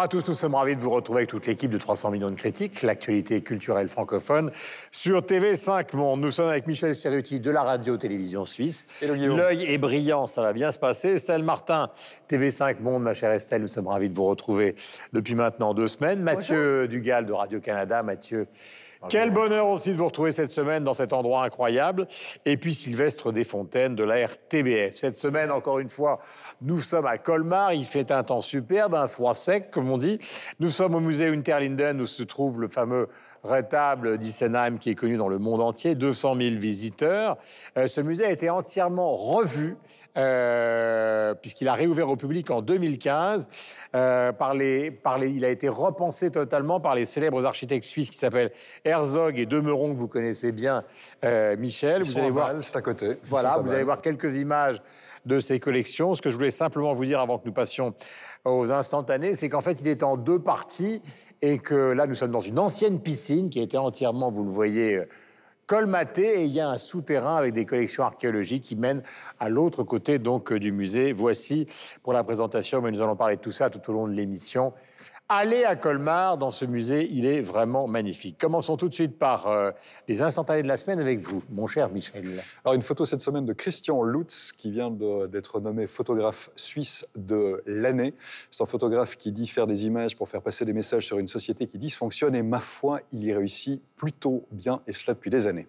Bonjour à tous, nous sommes ravis de vous retrouver avec toute l'équipe de 300 millions de critiques, l'actualité culturelle francophone sur TV5 Monde. Nous sommes avec Michel Serruti de la radio-télévision suisse. L'œil est brillant, ça va bien se passer. Estelle Martin, TV5 Monde, ma chère Estelle, nous sommes ravis de vous retrouver depuis maintenant deux semaines. Mathieu Dugal de Radio-Canada. Mathieu, quel bonheur aussi de vous retrouver cette semaine dans cet endroit incroyable. Et puis Sylvestre Desfontaines de la RTBF. Cette semaine, encore une fois, nous sommes à Colmar. Il fait un temps superbe, un froid sec, comme on dit. Nous sommes au musée Unterlinden où se trouve le fameux rétable d'Issenheim qui est connu dans le monde entier, 200 000 visiteurs. Euh, ce musée a été entièrement revu euh, puisqu'il a réouvert au public en 2015. Euh, par les, par les, il a été repensé totalement par les célèbres architectes suisses qui s'appellent Herzog et Demeron, que vous connaissez bien, euh, Michel. vous allez voir, c'est à côté. Voilà, vous allez voir quelques images de ces collections. Ce que je voulais simplement vous dire avant que nous passions aux instantanés, c'est qu'en fait, il est en deux parties et que là, nous sommes dans une ancienne piscine qui a été entièrement, vous le voyez, colmaté et il y a un souterrain avec des collections archéologiques qui mènent à l'autre côté donc du musée. Voici pour la présentation, mais nous allons parler de tout ça tout au long de l'émission. Allez à Colmar, dans ce musée, il est vraiment magnifique. Commençons tout de suite par euh, les instantanés de la semaine avec vous, mon cher Michel. Alors une photo cette semaine de Christian Lutz, qui vient d'être nommé photographe suisse de l'année. C'est un photographe qui dit faire des images pour faire passer des messages sur une société qui dysfonctionne, et ma foi, il y réussit plutôt bien, et cela depuis des années.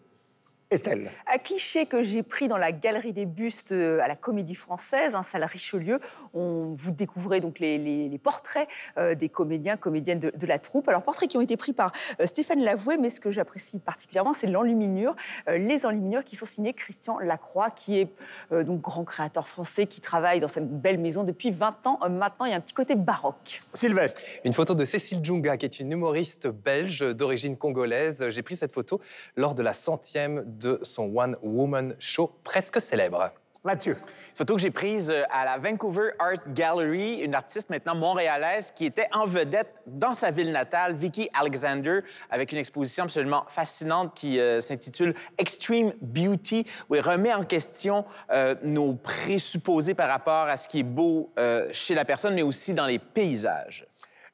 Estelle. Un cliché que j'ai pris dans la galerie des bustes euh, à la Comédie Française, un salle Richelieu. On, vous découvrez donc les, portraits euh, des comédiens, comédiennes de, la troupe. Alors, portraits qui ont été pris par euh, Stéphane Lavoué, mais ce que j'apprécie particulièrement, c'est l'enluminure. les enluminures qui sont signés Christian Lacroix, qui est donc grand créateur français, qui travaille dans cette belle maison depuis 20 ans. maintenant, il y a un petit côté baroque. Sylvestre. Une photo de Cécile Djunga, qui est une humoriste belge d'origine congolaise. J'ai pris cette photo lors de la centième de son One Woman Show presque célèbre. Mathieu. Photo que j'ai prise euh, à la Vancouver Art Gallery, une artiste maintenant montréalaise qui était en vedette dans sa ville natale, Vicky Alexander, avec une exposition absolument fascinante qui euh, s'intitule Extreme Beauty, où elle remet en question euh, nos présupposés par rapport à ce qui est beau chez la personne, mais aussi dans les paysages.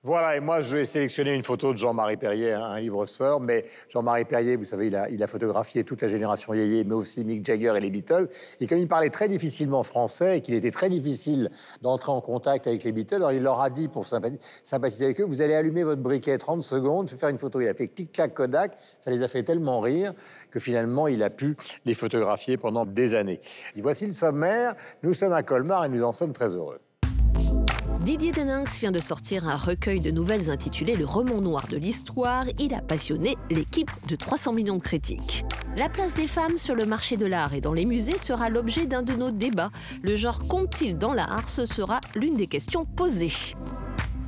Voilà, et moi, je vais sélectionner une photo de Jean-Marie Perrier, hein, un livre sort, mais Jean-Marie Perrier, vous savez, il a, il a, photographié toute la génération Yéyé, mais aussi Mick Jagger et les Beatles. Et comme il parlait très difficilement français et qu'il était très difficile d'entrer en contact avec les Beatles, alors il leur a dit, pour sympathiser avec eux, vous allez allumer votre briquet 30 secondes, je vais faire une photo. Il a fait clic-clac Kodak, ça les a fait tellement rire que finalement, il a pu les photographier pendant des années. Et voici le sommaire, nous sommes à Colmar et nous en sommes très heureux. Didier Deninx vient de sortir un recueil de nouvelles intitulé Le roman noir de l'histoire. Il a passionné l'équipe de 300 millions de critiques. La place des femmes sur le marché de l'art et dans les musées sera l'objet d'un de nos débats. Le genre compte-t-il dans l'art Ce sera l'une des questions posées.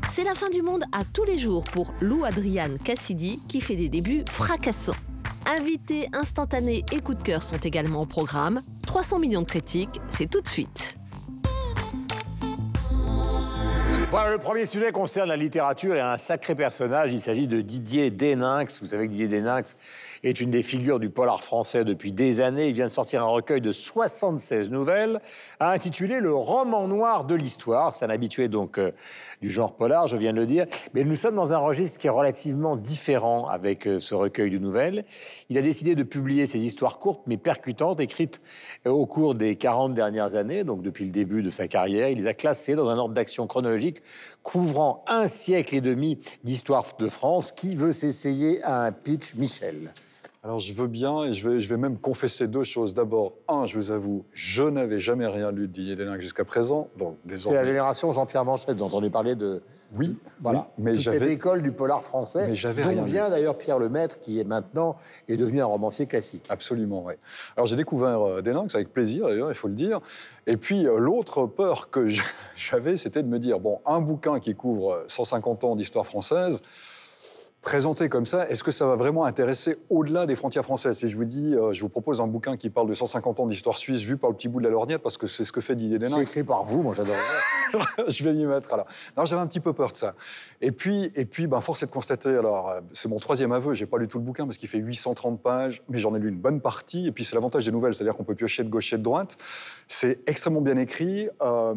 C'est la fin du monde à tous les jours pour Lou Adriane Cassidy qui fait des débuts fracassants. Invités instantanés et coups de cœur sont également au programme. 300 millions de critiques, c'est tout de suite. Voilà, le premier sujet concerne la littérature et un sacré personnage. Il s'agit de Didier Deninx. Vous savez que Didier Deninx est une des figures du polar français depuis des années. Il vient de sortir un recueil de 76 nouvelles intitulé Le roman noir de l'histoire. C'est un habitué donc euh, du genre polar, je viens de le dire. Mais nous sommes dans un registre qui est relativement différent avec euh, ce recueil de nouvelles. Il a décidé de publier ces histoires courtes mais percutantes, écrites euh, au cours des 40 dernières années, donc depuis le début de sa carrière. Il les a classées dans un ordre d'action chronologique couvrant un siècle et demi d'histoire de France. Qui veut s'essayer à un pitch, Michel? Alors je veux bien et je vais, je vais même confesser deux choses. D'abord, un, je vous avoue, je n'avais jamais rien lu de Didier Deninck jusqu'à présent. Donc C'est la génération Jean-Pierre Manchette, vous entendez parler de... Oui, voilà. mais Toute cette école du polar français, mais j'avais dont vient d'ailleurs Pierre Lemaître, qui est maintenant est devenu un romancier classique. Absolument, oui. Alors j'ai découvert euh, Deninck, avec plaisir d'ailleurs, il faut le dire. Et puis euh, l'autre peur que j'avais, c'était de me dire, bon, un bouquin qui couvre 150 ans d'histoire française, Présenté comme ça, est-ce que ça va vraiment intéresser au-delà des frontières françaises? Si je vous dis, euh, je vous propose un bouquin qui parle de 150 ans d'histoire suisse vu par le petit bout de la lorgnette, parce que c'est ce que fait Didier Denin. C'est écrit par vous, moi j'adore. je vais m'y mettre alors. Non, j'avais un petit peu peur de ça. Et puis, et puis, ben, force est de constater. Alors, euh, c'est mon troisième aveu. J'ai pas lu tout le bouquin parce qu'il fait 830 pages, mais j'en ai lu une bonne partie. Et puis, c'est l'avantage des nouvelles, c'est-à-dire qu'on peut piocher de gauche et de droite. C'est extrêmement bien écrit. Euh,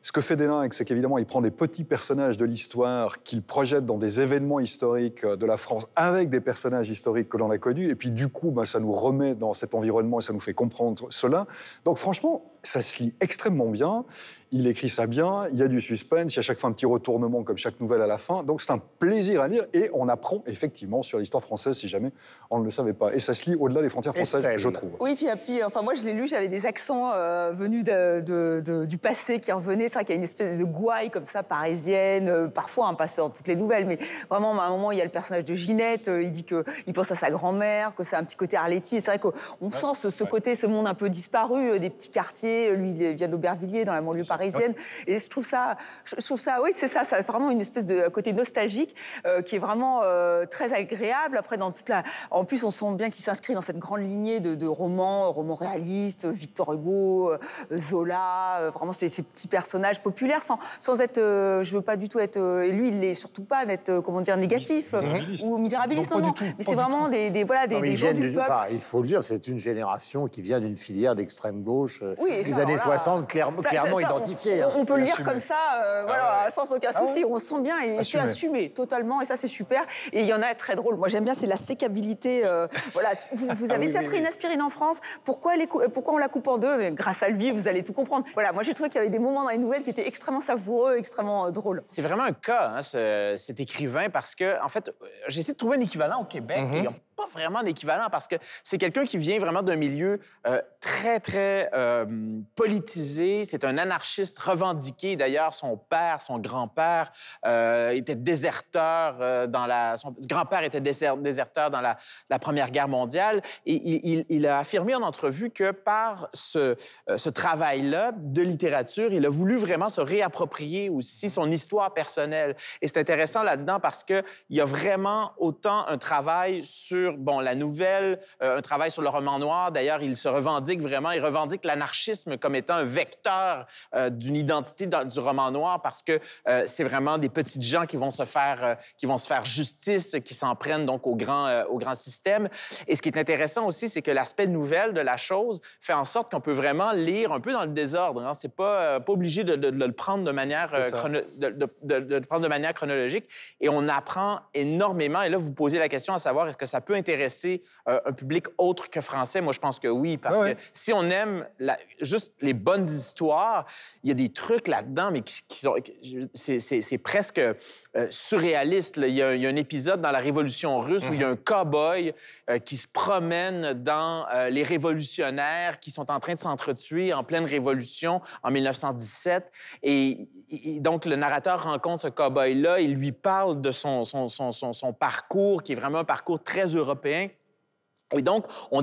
Ce que fait Delinck, c'est qu'évidemment, il prend des petits personnages de l'histoire qu'il projette dans des événements historiques de la France avec des personnages historiques que l'on a connus. Et puis, du coup, bah, ça nous remet dans cet environnement et ça nous fait comprendre cela. Donc, franchement, ça se lit extrêmement bien. Il écrit ça bien, il y a du suspense, il y a chaque fois un petit retournement comme chaque nouvelle à la fin. Donc c'est un plaisir à lire et on apprend effectivement sur l'histoire française si jamais on ne le savait pas. Et ça se lit au-delà des frontières françaises, je trouve. Oui, puis un petit. Enfin, moi je l'ai lu, j'avais des accents euh, venus de, du passé qui revenaient. C'est vrai qu'il y a une espèce de gouaille comme ça parisienne, euh, parfois un passeur toutes les nouvelles, mais vraiment à un moment il y a le personnage de Ginette, euh, il dit qu'il pense à sa grand-mère, que c'est un petit côté Arletty. C'est vrai qu'on sent ce, côté, ce monde un peu disparu, des petits quartiers. Lui, il vient d'Aubervilliers, dans la banlieue parisienne. Et je trouve ça, je trouve ça, oui, c'est ça, c'est vraiment une espèce de côté nostalgique euh, qui est vraiment euh, très agréable. Après, dans toute la, en plus, on sent bien qu'il s'inscrit dans cette grande lignée de, romans, romans réalistes, Victor Hugo, euh, Zola, vraiment ces, ces, petits personnages populaires, sans, sans être, je veux pas du tout être, et lui, il n'est surtout pas d'être, comment dire, négatif ou misérabiliste, non, non, mais c'est vraiment des, des, voilà, des, gens du peuple. il faut le dire, c'est une génération qui vient d'une filière d'extrême gauche oui, des années 60, clairement, clairement identifiée. Hein. On, peut le lire comme ça, euh, voilà, ah sans aucun ah souci. on se sent bien et c'est assumé totalement, et ça c'est super. Et il y en a très drôle. Moi j'aime bien, c'est la sécabilité. Euh, voilà, vous, avez ah déjà pris une aspirine en France? Pourquoi, les pourquoi on la coupe en deux? Grâce à lui, vous allez tout comprendre. Voilà, moi j'ai trouvé qu'il y avait des moments dans les nouvelles qui étaient extrêmement savoureux, extrêmement euh, drôles. C'est vraiment un cas, hein, cet écrivain, parce que en fait, j'ai essayé de trouver un équivalent au Québec. Mm-hmm pas vraiment d'équivalent parce que c'est quelqu'un qui vient vraiment d'un milieu euh, très, très euh, politisé. C'est un anarchiste revendiqué. D'ailleurs, son père, son grand-père euh, était déserteur dans la... Grand-père était déserteur dans la, Première Guerre mondiale. Et il, il, a affirmé en entrevue que par ce, ce travail-là de littérature, il a voulu vraiment se réapproprier aussi son histoire personnelle. Et c'est intéressant là-dedans parce qu'il y a vraiment autant un travail sur bon, la nouvelle, euh, un travail sur le roman noir. D'ailleurs, il se revendique vraiment, il revendique l'anarchisme comme étant un vecteur euh, d'une identité du roman noir parce que euh, c'est vraiment des petites gens qui vont se faire, qui vont se faire justice, qui s'en prennent donc au grand, au grand système. Et ce qui est intéressant aussi, c'est que l'aspect nouvelle de la chose fait en sorte qu'on peut vraiment lire un peu dans le désordre. Hein. C'est pas, pas obligé de, le prendre de manière, de, de, prendre de manière chronologique. Et on apprend énormément. Et là, vous posez la question à savoir est-ce que ça peut intéresser euh, un public autre que français? Moi, je pense que oui, parce que si on aime juste les bonnes histoires, il y a des trucs là-dedans, mais qui, sont... C'est presque euh, surréaliste. Il y, a, un épisode dans la Révolution russe où il y a mhm. un cow-boy euh, qui se promène dans les révolutionnaires qui sont en train de s'entretuer en pleine révolution en 1917. Et, donc, le narrateur rencontre ce cow-boy-là, il lui parle de son, son, son, son, parcours, qui est vraiment un parcours très européen. Et donc, on,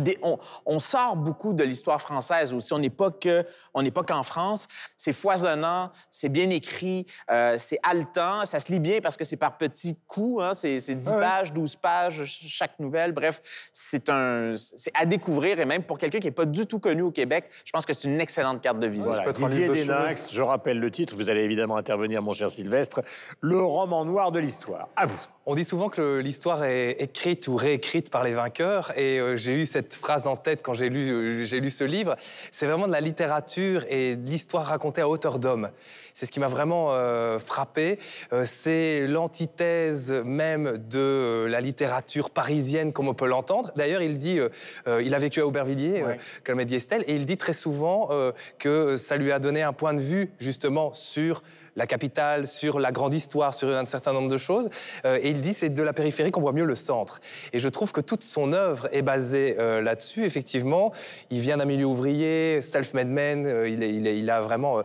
on, sort beaucoup de l'histoire française aussi. On n'est pas que, on n'est pas qu'en France. C'est foisonnant, c'est bien écrit, euh, c'est haletant, ça se lit bien parce que c'est par petits coups. Hein. C'est, 10 pages, 12 pages chaque nouvelle. Bref, c'est un, c'est à découvrir et même pour quelqu'un qui n'est pas du tout connu au Québec, je pense que c'est une excellente carte de visite. Voilà. Didier Denax, je rappelle le titre. Vous allez évidemment intervenir, mon cher Sylvestre. Le roman noir de l'histoire. À vous. On dit souvent que l'histoire est écrite ou réécrite par les vainqueurs, et euh, j'ai eu cette phrase en tête quand j'ai lu, euh, j'ai lu ce livre. C'est vraiment de la littérature et de l'histoire racontée à hauteur d'homme. C'est ce qui m'a vraiment euh, frappé. c'est l'antithèse même de la littérature parisienne, comme on peut l'entendre. D'ailleurs, il dit, il a vécu à Aubervilliers, comme l'a dit Estelle, et il dit très souvent que ça lui a donné un point de vue justement sur la capitale, sur la grande histoire, sur un certain nombre de choses. Euh, et il dit c'est de la périphérie qu'on voit mieux le centre. Et je trouve que toute son œuvre est basée euh, là-dessus. Effectivement, il vient d'un milieu ouvrier, self-made man. Euh, il, a vraiment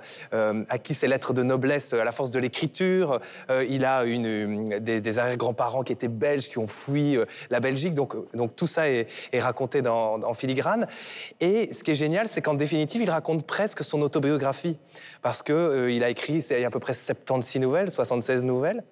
acquis ses lettres de noblesse à la force de l'écriture. il a une, des, arrière-grands-parents qui étaient belges, qui ont fui la Belgique. Donc, donc tout ça est, raconté dans, en filigrane. Et ce qui est génial, c'est qu'en définitive, il raconte presque son autobiographie. Parce qu'il il a écrit, c'est un peu près 76 nouvelles, 76 nouvelles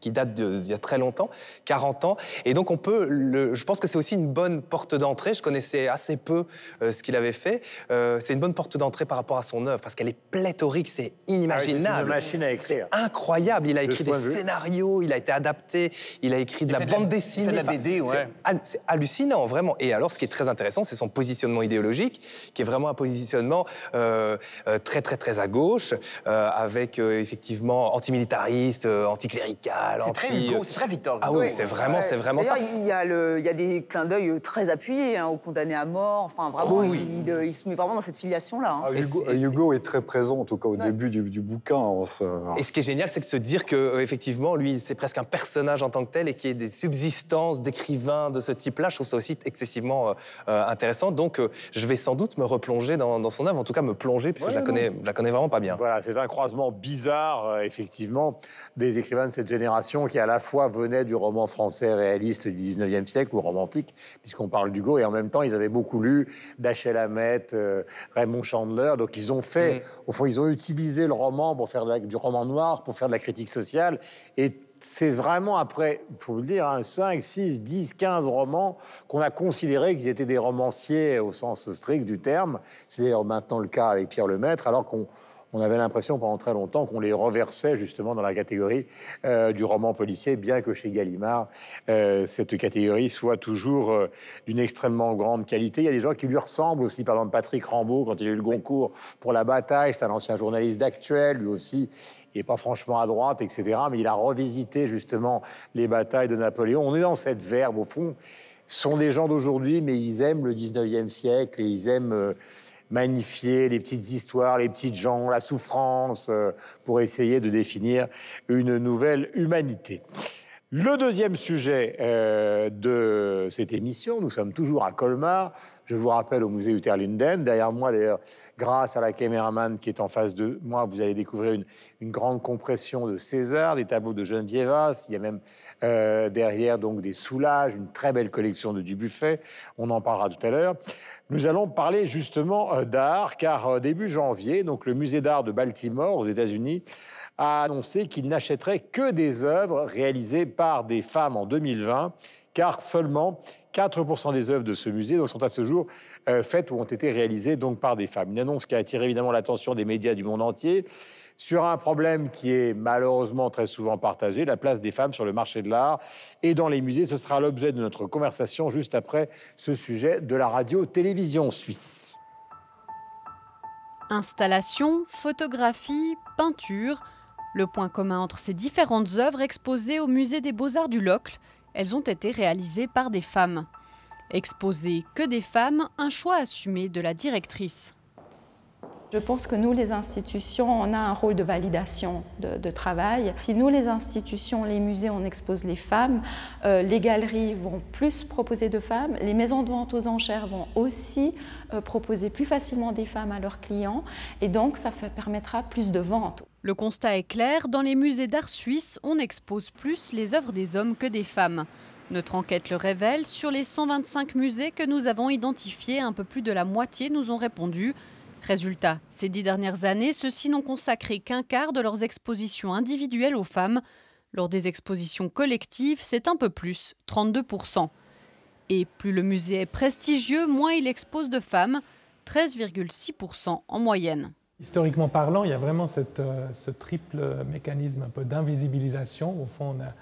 qui date d'il y a très longtemps, 40 ans. Et donc on peut, le, je pense que c'est aussi une bonne porte d'entrée. Je connaissais assez peu euh, ce qu'il avait fait. Euh, c'est une bonne porte d'entrée par rapport à son œuvre parce qu'elle est pléthorique, c'est inimaginable. Ah une machine à écrire. Incroyable. Il a écrit des scénarios, il a été adapté, il a écrit de la bande dessinée. la BD, ouais. C'est hallucinant, vraiment. Et alors, ce qui est très intéressant, c'est son positionnement idéologique, qui est vraiment un positionnement euh, très, très, très à gauche, avec effectivement antimilitariste, anticlérical c'est très Hugo, c'est très Victor Ah oui, c'est vraiment, c'est vraiment ça. Il y, a le, il y a des clins d'œil très appuyés hein, aux condamnés à mort. Enfin, vraiment, il, il, se met vraiment dans cette filiation-là. Hein. Ah, Hugo, est... très présent, en tout cas au début du, bouquin. Et ce qui est génial, c'est de se dire que euh, effectivement, lui, c'est presque un personnage en tant que tel et qu'il y ait des subsistances d'écrivains de ce type-là. Je trouve ça aussi excessivement euh, euh, intéressant. Donc, je vais sans doute me replonger dans, son œuvre, en tout cas me plonger, puisque je la connais, je la connais vraiment pas bien. Voilà, c'est un croisement bizarre, effectivement, des écrivains de cette génération qui à la fois venait du roman français réaliste du 19e siècle ou romantique, puisqu'on parle d'Hugo, et en même temps, ils avaient beaucoup lu Dashiell Hammett, euh, Raymond Chandler. Donc, ils ont fait, mm. au fond, ils ont utilisé le roman pour faire du roman noir, pour faire de la critique sociale. Et c'est vraiment après, il faut le dire, 5, 6, 10, 15 romans qu'on a considéré qu'ils étaient des romanciers au sens strict du terme. C'est d'ailleurs maintenant le cas avec Pierre Lemaître, alors qu'on on avait l'impression pendant très longtemps qu'on les reversait justement dans la catégorie euh, du roman policier, bien que chez Gallimard, euh, cette catégorie soit toujours euh, d'une extrêmement grande qualité. Il y a des gens qui lui ressemblent aussi, par exemple Patrick Rambaud, quand il a eu le Goncourt pour la bataille, c'est un ancien journaliste d'actuel, lui aussi, il n'est pas franchement à droite, etc. Mais il a revisité justement les batailles de Napoléon. On est dans cette verbe, au fond. Sont des gens d'aujourd'hui, mais ils aiment le 19e siècle et ils aiment magnifier les petites histoires, les petites gens, la souffrance, euh, pour essayer de définir une nouvelle humanité. Le deuxième sujet euh, de cette émission, nous sommes toujours à Colmar. Je vous rappelle au musée Uterlinden. Derrière moi, d'ailleurs, grâce à la caméraman qui est en face de moi, vous allez découvrir une, grande compression de César, des tableaux de Geneviève. Il y a même euh, derrière donc des soulages, une très belle collection de Dubuffet. On en parlera tout à l'heure. Nous allons parler justement euh, d'art, car euh, début janvier, donc le musée d'art de Baltimore aux États-Unis a annoncé qu'il n'achèterait que des œuvres réalisées par des femmes en 2020, car seulement 4% des œuvres de ce musée sont à ce jour euh, faites ou ont été réalisées donc par des femmes. Une annonce qui a attiré évidemment l'attention des médias du monde entier sur un problème qui est malheureusement très souvent partagé, la place des femmes sur le marché de l'art et dans les musées. Ce sera l'objet de notre conversation juste après ce sujet de la radio-télévision suisse. Installation, photographie, peinture. Le point commun entre ces différentes œuvres exposées au musée des beaux-arts du Locle, elles ont été réalisées par des femmes. Exposées que des femmes, un choix assumé de la directrice. Je pense que nous, les institutions, on a un rôle de validation de, travail. Si nous, les institutions, les musées, on expose les femmes, euh, les galeries vont plus proposer de femmes, les maisons de vente aux enchères vont aussi euh, proposer plus facilement des femmes à leurs clients, et donc ça permettra plus de ventes. Le constat est clair, dans les musées d'art suisse, on expose plus les œuvres des hommes que des femmes. Notre enquête le révèle, sur les 125 musées que nous avons identifiés, un peu plus de la moitié nous ont répondu Résultat, ces dix dernières années, ceux-ci n'ont consacré qu'un quart de leurs expositions individuelles aux femmes. Lors des expositions collectives, c'est un peu plus, 32%. Et plus le musée est prestigieux, moins il expose de femmes, 13,6% en moyenne. Historiquement parlant, il y a vraiment euh, ce triple mécanisme un peu d'invisibilisation. Au fond, on a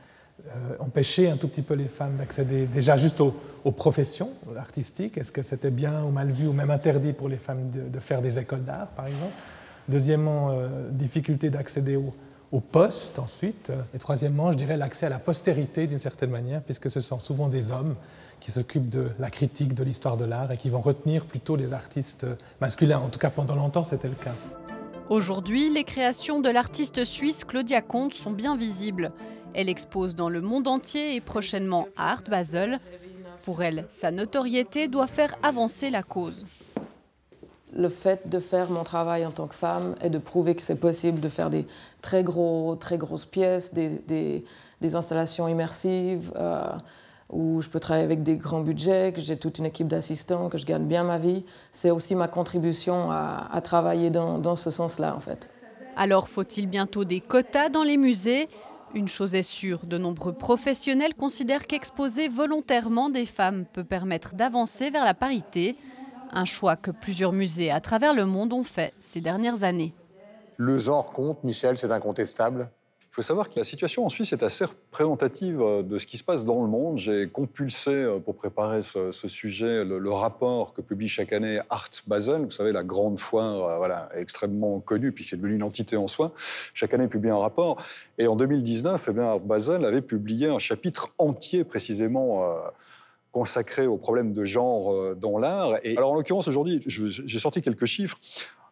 empêcher un tout petit peu les femmes d'accéder déjà juste aux, professions artistiques? Est-ce que c'était bien ou mal vu ou même interdit pour les femmes de, faire des écoles d'art, par exemple? Deuxièmement, euh, difficulté d'accéder aux au postes ensuite. Et troisièmement, je dirais l'accès à la postérité d'une certaine manière, puisque ce sont souvent des hommes qui s'occupent de la critique de l'histoire de l'art et qui vont retenir plutôt les artistes masculins. En tout cas, pendant longtemps, c'était le cas. Aujourd'hui, les créations de l'artiste suisse Claudia Comte sont bien visibles. Elle expose dans le monde entier et prochainement à Art Basel. Pour elle, sa notoriété doit faire avancer la cause. Le fait de faire mon travail en tant que femme et de prouver que c'est possible de faire des très, gros, très grosses pièces, des, installations immersives, euh, où je peux travailler avec des grands budgets, que j'ai toute une équipe d'assistants, que je gagne bien ma vie, c'est aussi ma contribution à, travailler dans, dans ce sens-là, en fait. Alors faut-il bientôt des quotas dans les musées? Une chose est sûre, de nombreux professionnels considèrent qu'exposer volontairement des femmes peut permettre d'avancer vers la parité, un choix que plusieurs musées à travers le monde ont fait ces dernières années. Le genre compte, Michel, c'est incontestable? Faut savoir que la situation en Suisse est assez représentative euh, de ce qui se passe dans le monde. J'ai compulsé, euh, pour préparer ce, sujet, le, rapport que publie chaque année Art Basel, vous savez, la grande foire euh, voilà, extrêmement connue, puis qui est devenue une entité en soi. Chaque année, publie un rapport. Et en 2019, eh bien, Art Basel avait publié un chapitre entier, précisément. consacré aux problèmes de genre dans l'art. Alors, en l'occurrence, aujourd'hui, j'ai sorti quelques chiffres.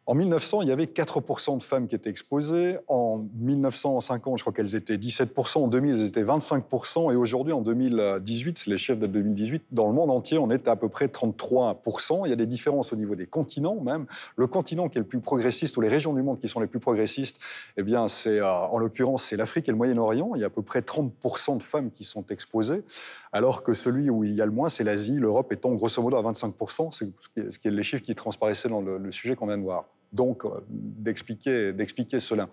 En 1900, il y avait 4% de femmes qui étaient exposées. En 1950, je crois qu'elles étaient 17%. En 2000, elles étaient 25%. Et aujourd'hui, en 2018, c'est les chiffres de 2018, dans le monde entier, on est à peu près 33%. Il y a des différences au niveau des continents même. Le continent qui est le plus progressiste, ou les régions du monde qui sont les plus progressistes, eh bien, c'est, euh, en l'occurrence, c'est l'Afrique et le Moyen-Orient. Il y a à peu près 30% de femmes qui sont exposées. Alors que celui où il y a le moins, c'est l'Asie, l'Europe étant grosso modo à 25%. C'est ce qui est les chiffres qui transparaissaient dans le sujet qu'on vient de voir donc euh, d'expliquer, d'expliquer cela.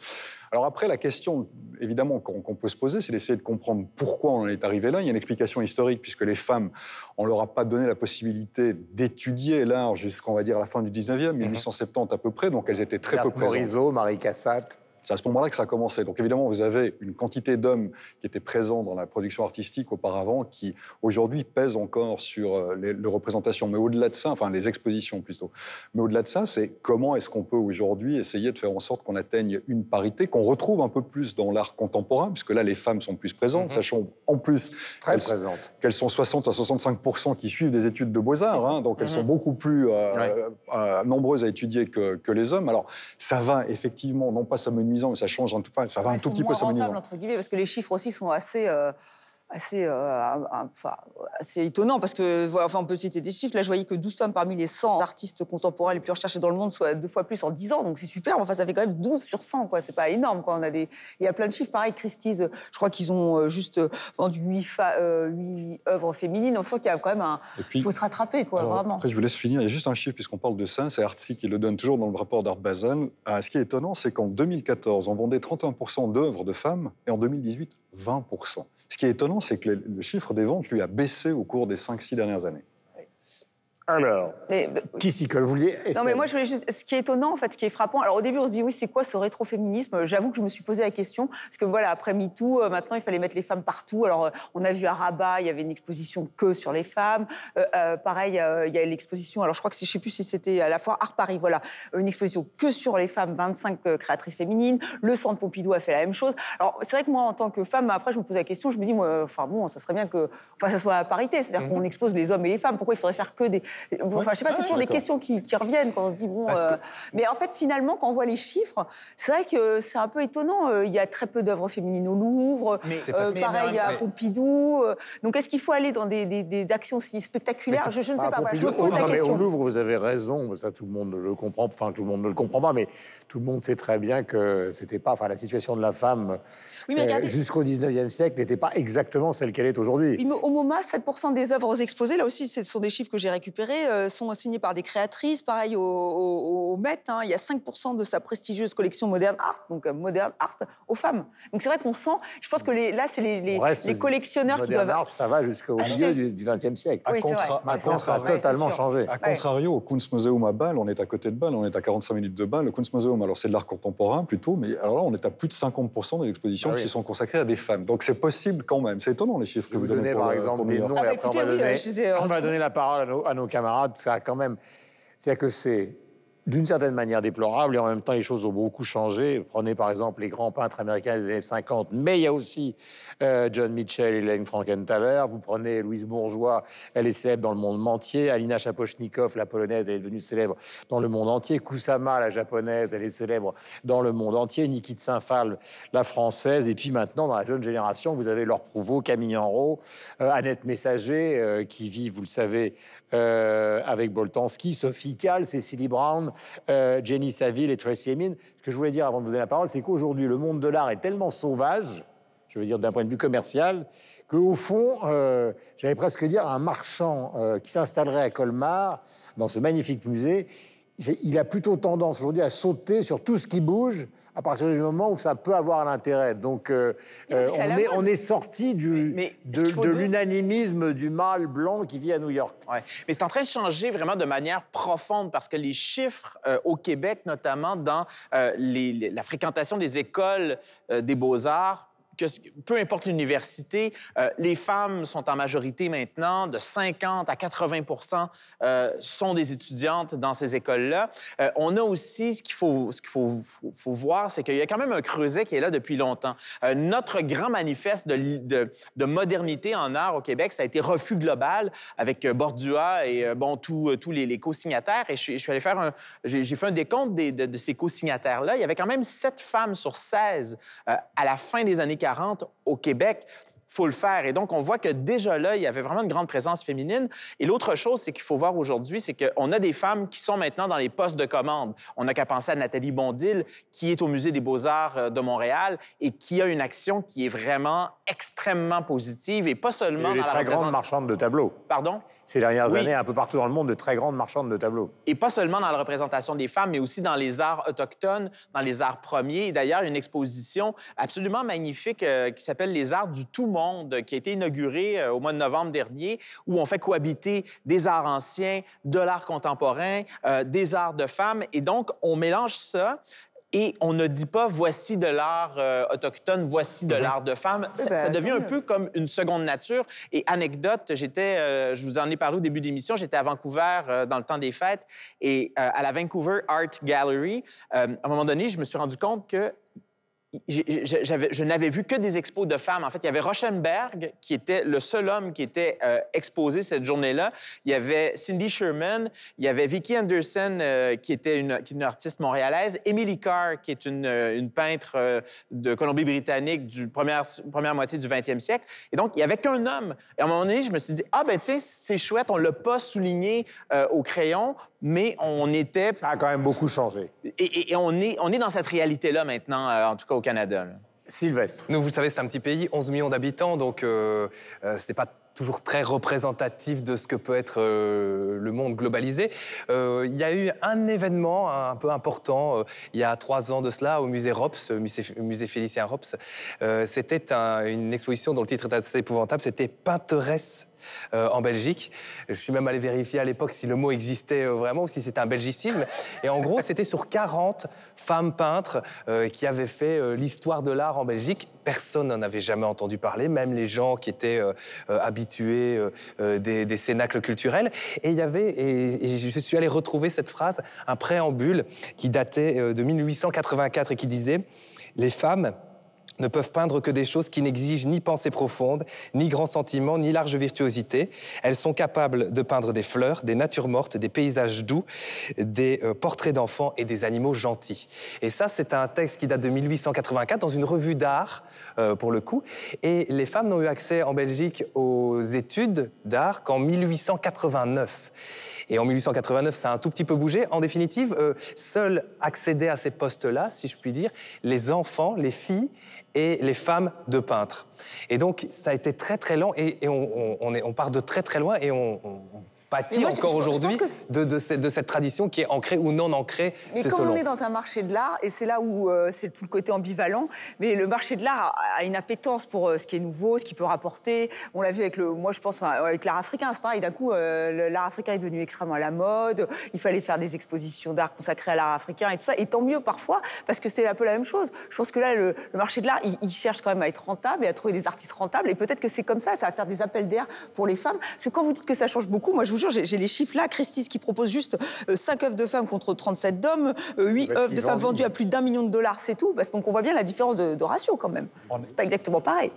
Alors après, la question, évidemment, qu'on peut se poser, c'est d'essayer de comprendre pourquoi on en est arrivé là. Il y a une explication historique, puisque les femmes, on leur a pas donné la possibilité d'étudier l'art jusqu'à, va dire, la fin du 19e, 1870 à peu près, donc elles étaient très peu présentes. Marie Cassatt. C'est à ce moment-là que ça a commencé. Donc évidemment, vous avez une quantité d'hommes qui étaient présents dans la production artistique auparavant, qui aujourd'hui pèsent encore sur euh, les, représentations. Mais au-delà de ça, enfin les expositions plutôt. Mais au-delà de ça, c'est comment est-ce qu'on peut aujourd'hui essayer de faire en sorte qu'on atteigne une parité, qu'on retrouve un peu plus dans l'art contemporain, puisque là les femmes sont plus présentes, mhm. sachant en plus qu'elles sont 60 à 65% qui suivent des études de beaux-arts, hein, donc elles sont mhm. beaucoup plus euh, euh, nombreuses à étudier que, que, les hommes. Alors ça va effectivement, non pas ça me mais ça change un tout, ça va un tout petit peu s'amenuisant. entre guillemets, parce que les chiffres aussi sont assez. Euh, assez, euh, assez étonnant parce que, enfin, on peut citer des chiffres. Là, je voyais que 12 femmes parmi les 100 artistes contemporains les plus recherchés dans le monde, soit deux fois plus en 10 ans. Donc, c'est super. Enfin, ça fait quand même 12 sur 100, quoi. C'est pas énorme, quoi. On a des... Il y a plein de chiffres. Pareil, Christie's, je crois qu'ils ont euh, juste euh, vendu 8, fa... 8 œuvres féminines. On sent qu'il y a quand même un. Il faut se rattraper, quoi, vraiment. Après, je vous laisse finir. Il y a juste un chiffre, puisqu'on parle de ça. C'est Artsy qui le donne toujours dans le rapport d'Art Basel. ce qui est étonnant, c'est qu'en 2014, on vendait 31% d'œuvres de femmes et en 2018, 20%. Ce qui est étonnant, c'est que le chiffre des ventes, lui, a baissé au cours des 5-6 dernières années. Alors, qui s'y colle? Vous vouliez Non, mais moi, je voulais juste. Ce qui est étonnant, en fait, ce qui est frappant. Alors, au début, on se dit, oui, c'est quoi ce rétroféminisme? J'avoue que je me suis posé la question. Parce que, voilà, après MeToo, euh, maintenant, il fallait mettre les femmes partout. Alors, euh, on a vu à Rabat, il y avait une exposition que sur les femmes. Euh, pareil, il y a l'exposition. Alors, je crois que je ne sais plus si c'était à la fois Art Paris, voilà. Une exposition que sur les femmes, 25 créatrices féminines. Le Centre Pompidou a fait la même chose. Alors, c'est vrai que moi, en tant que femme, après, je me pose la question. Je me dis, moi, enfin, bon, ça serait bien que. Enfin, ça soit à parité. C'est-à-dire mhm. qu'on expose les hommes et les femmes. Pourquoi il faudrait faire que des. Enfin, je sais pas, c'est toujours des questions qui, reviennent quand on se dit bon. Euh, mais en fait, finalement, quand on voit les chiffres, c'est vrai que c'est un peu étonnant. Euh, il y a très peu d'œuvres féminines au Louvre. Euh, pareil à Pompidou. Donc, est-ce qu'il faut aller dans des, actions si spectaculaires je, ne sais pas. je me pose la question. au Louvre, vous avez raison. Ça, tout le monde le comprend. Enfin, tout le monde ne le comprend pas, mais tout le monde sait très bien que c'était pas. Enfin, la situation de la femme jusqu'au 19e siècle n'était pas exactement celle qu'elle est aujourd'hui. Au MoMA, 7% des œuvres exposées, là aussi, ce sont des chiffres que j'ai récupérés, sont signé par des créatrices. Pareil au, au, Met, hein, il y a 5% de sa prestigieuse collection Modern Art, donc euh, Modern Art aux femmes. Donc c'est vrai qu'on sent, je pense que les, là, c'est les, les, collectionneurs qui doivent. Art, ça va jusqu'au milieu du XXe siècle. Oui, Maintenant, ça a totalement changé. A contrario, au Kunstmuseum à Bâle, on est à côté de Bâle, on est à 45 minutes de Bâle. Le Kunstmuseum, alors c'est de l'art contemporain plutôt, mais alors là, on est à plus de 50% des expositions ah qui sont consacrées à des femmes. Donc c'est possible quand même. C'est étonnant les chiffres que vous, donnez. par exemple des noms, ah, bah, on va, donner, on va donner la parole à nos, à nos camarades. Ça a quand même c'est-à-dire que c'est d'une certaine manière déplorable et en même temps les choses ont beaucoup changé. Prenez par exemple les grands peintres américains des années 50, mais il y a aussi euh, John Mitchell et Hélène Frankenthaler. Vous prenez Louise Bourgeois, elle est célèbre dans le monde entier. Alina Chapochnikov, la polonaise, elle est devenue célèbre dans le monde entier. Kusama, la japonaise, elle est célèbre dans le monde entier. Niki de Saint-Phal, la française. Et puis maintenant, dans la jeune génération, vous avez Laure Prouveau, Camille Enrault, euh, Annette Messager, euh, qui vit, vous le savez, avec Boltanski, Sophie Kahl, Cécilie Brown, euh, Jenny Saville et Tracy Emin. Ce que je voulais dire avant de vous donner la parole, c'est qu'aujourd'hui, le monde de l'art est tellement sauvage, je veux dire d'un point de vue commercial, qu'au fond, euh, j'allais presque dire, un marchand euh, qui s'installerait à Colmar, dans ce magnifique musée, il a plutôt tendance aujourd'hui à sauter sur tout ce qui bouge à partir du moment où ça peut avoir l'intérêt. Donc, euh, euh, on, est, on, est, sorti du, de, l'unanimisme du mâle blanc qui vit à New York. Ouais. Mais c'est en train de changer vraiment de manière profonde parce que les chiffres euh, au Québec, notamment dans la fréquentation des écoles des beaux-arts, peu importe l'université, euh, les femmes sont en majorité maintenant, de 50 à 80% euh, sont des étudiantes dans ces écoles-là. Euh, on a aussi, ce qu'il faut, ce qu'il faut, voir, c'est qu'il y a quand même un creuset qui est là depuis longtemps. notre grand manifeste de, de, de, modernité en art au Québec, ça a été Refus global avec Bordua et bon, tous les, co-signataires. Et je, suis allé faire un... J'ai fait un décompte de, de, ces co-signataires-là. Il y avait quand même 7 femmes sur 16 à la fin des années 40 au Québec faut le faire. Et donc, on voit que déjà là, il y avait vraiment une grande présence féminine. Et l'autre chose, c'est qu'il faut voir aujourd'hui, c'est qu'on a des femmes qui sont maintenant dans les postes de commande. On n'a qu'à penser à Nathalie Bondil, qui est au Musée des beaux-arts euh, de Montréal et qui a une action qui est vraiment extrêmement positive et pas seulement et dans très grande marchande de tableaux. Pardon? Ces dernières années, un peu partout dans le monde, de très grandes marchandes de tableaux. Et pas seulement dans la représentation des femmes, mais aussi dans les arts autochtones, dans les arts premiers. Et d'ailleurs, une exposition absolument magnifique euh, qui s'appelle Les arts du tout monde, qui a été inaugurée euh, au mois de novembre dernier, où on fait cohabiter des arts anciens, de l'art contemporain, euh, des arts de femmes. Et donc, on mélange ça et on ne dit pas voici de l'art euh, autochtone, voici de mhm. l'art de femme. Ça, ben, devient un peu comme une seconde nature. Et anecdote, j'étais, euh, je vous en ai parlé au début d'émission, j'étais à Vancouver euh, dans le temps des fêtes et à la Vancouver Art Gallery. à un moment donné, je me suis rendu compte que je n'avais vu que des expos de femmes. En fait, il y avait Rochenberg, qui était le seul homme qui était euh, exposé cette journée-là. Il y avait Cindy Sherman, il y avait Vicky Anderson, euh, qui était une, une, artiste montréalaise, Emily Carr, qui est une, euh, une peintre de Colombie-Britannique du première, première moitié du 20e siècle. Et donc, il n'y avait qu'un homme. Et à un moment donné, je me suis dit, ah ben tiens, c'est chouette, on ne l'a pas souligné au crayon, mais on était... Ça a quand même beaucoup changé. Et, et on, est, on est dans cette réalité-là maintenant, en tout cas Canada. Sylvestre. Nous, vous savez, c'est un petit pays, 11 millions d'habitants, donc euh, euh, ce n'est pas toujours très représentatif de ce que peut être euh, le monde globalisé. il y a eu un événement un peu important il y a trois ans de cela au musée Rops, musée, musée Félicien Rops. c'était une exposition dont le titre est assez épouvantable, c'était Peinteresse euh, en Belgique. Je suis même allé vérifier à l'époque si le mot existait euh, vraiment ou si c'était un belgicisme. Et en gros, c'était sur 40 femmes peintres euh, qui avaient fait l'histoire de l'art en Belgique. Personne n'en avait jamais entendu parler, même les gens qui étaient habitués des, cénacles culturels. Et il y avait, et, je suis allé retrouver cette phrase, un préambule qui datait de 1884 et qui disait Les femmes ne peuvent peindre que des choses qui n'exigent ni pensée profonde, ni grand sentiment, ni large virtuosité. Elles sont capables de peindre des fleurs, des natures mortes, des paysages doux, des euh, portraits d'enfants et des animaux gentils. Et ça, c'est un texte qui date de 1884 dans une revue d'art, euh, pour le coup. Et les femmes n'ont eu accès en Belgique aux études d'art qu'en 1889. Et en 1889, ça a un tout petit peu bougé. En définitive, euh, seuls accédaient à ces postes-là, si je puis dire, les enfants, les filles et les femmes de peintres. Et donc, ça a été très très lent et, on, on, part de très très loin et on, pâtit encore aujourd'hui de, de, cette tradition qui est ancrée ou non ancrée. Mais comme on est dans un marché de l'art, et c'est là où euh, c'est tout le côté ambivalent, mais le marché de l'art a une appétence pour euh, ce qui est nouveau, ce qui peut rapporter. On l'a vu avec le, moi je pense avec l'art africain, c'est pareil. D'un coup, euh, l'art africain est devenu extrêmement à la mode. Il fallait faire des expositions d'art consacrées à l'art africain et tout ça. Et tant mieux parfois parce que c'est un peu la même chose. Je pense que là, le, marché de l'art, il, cherche quand même à être rentable et à trouver des artistes rentables. Et peut-être que c'est comme ça, ça va faire des appels d'air pour les femmes. Parce que quand vous dites que ça change beaucoup, moi je vous j'ai les chiffres là. Christie's qui propose juste 5 euh, œuvres de femmes contre 37 d'hommes, 8 euh, œuvres de femmes vendues à plus d'un million de dollars, c'est tout. Parce donc on voit bien la différence de, ratio quand même. C'est pas exactement pareil.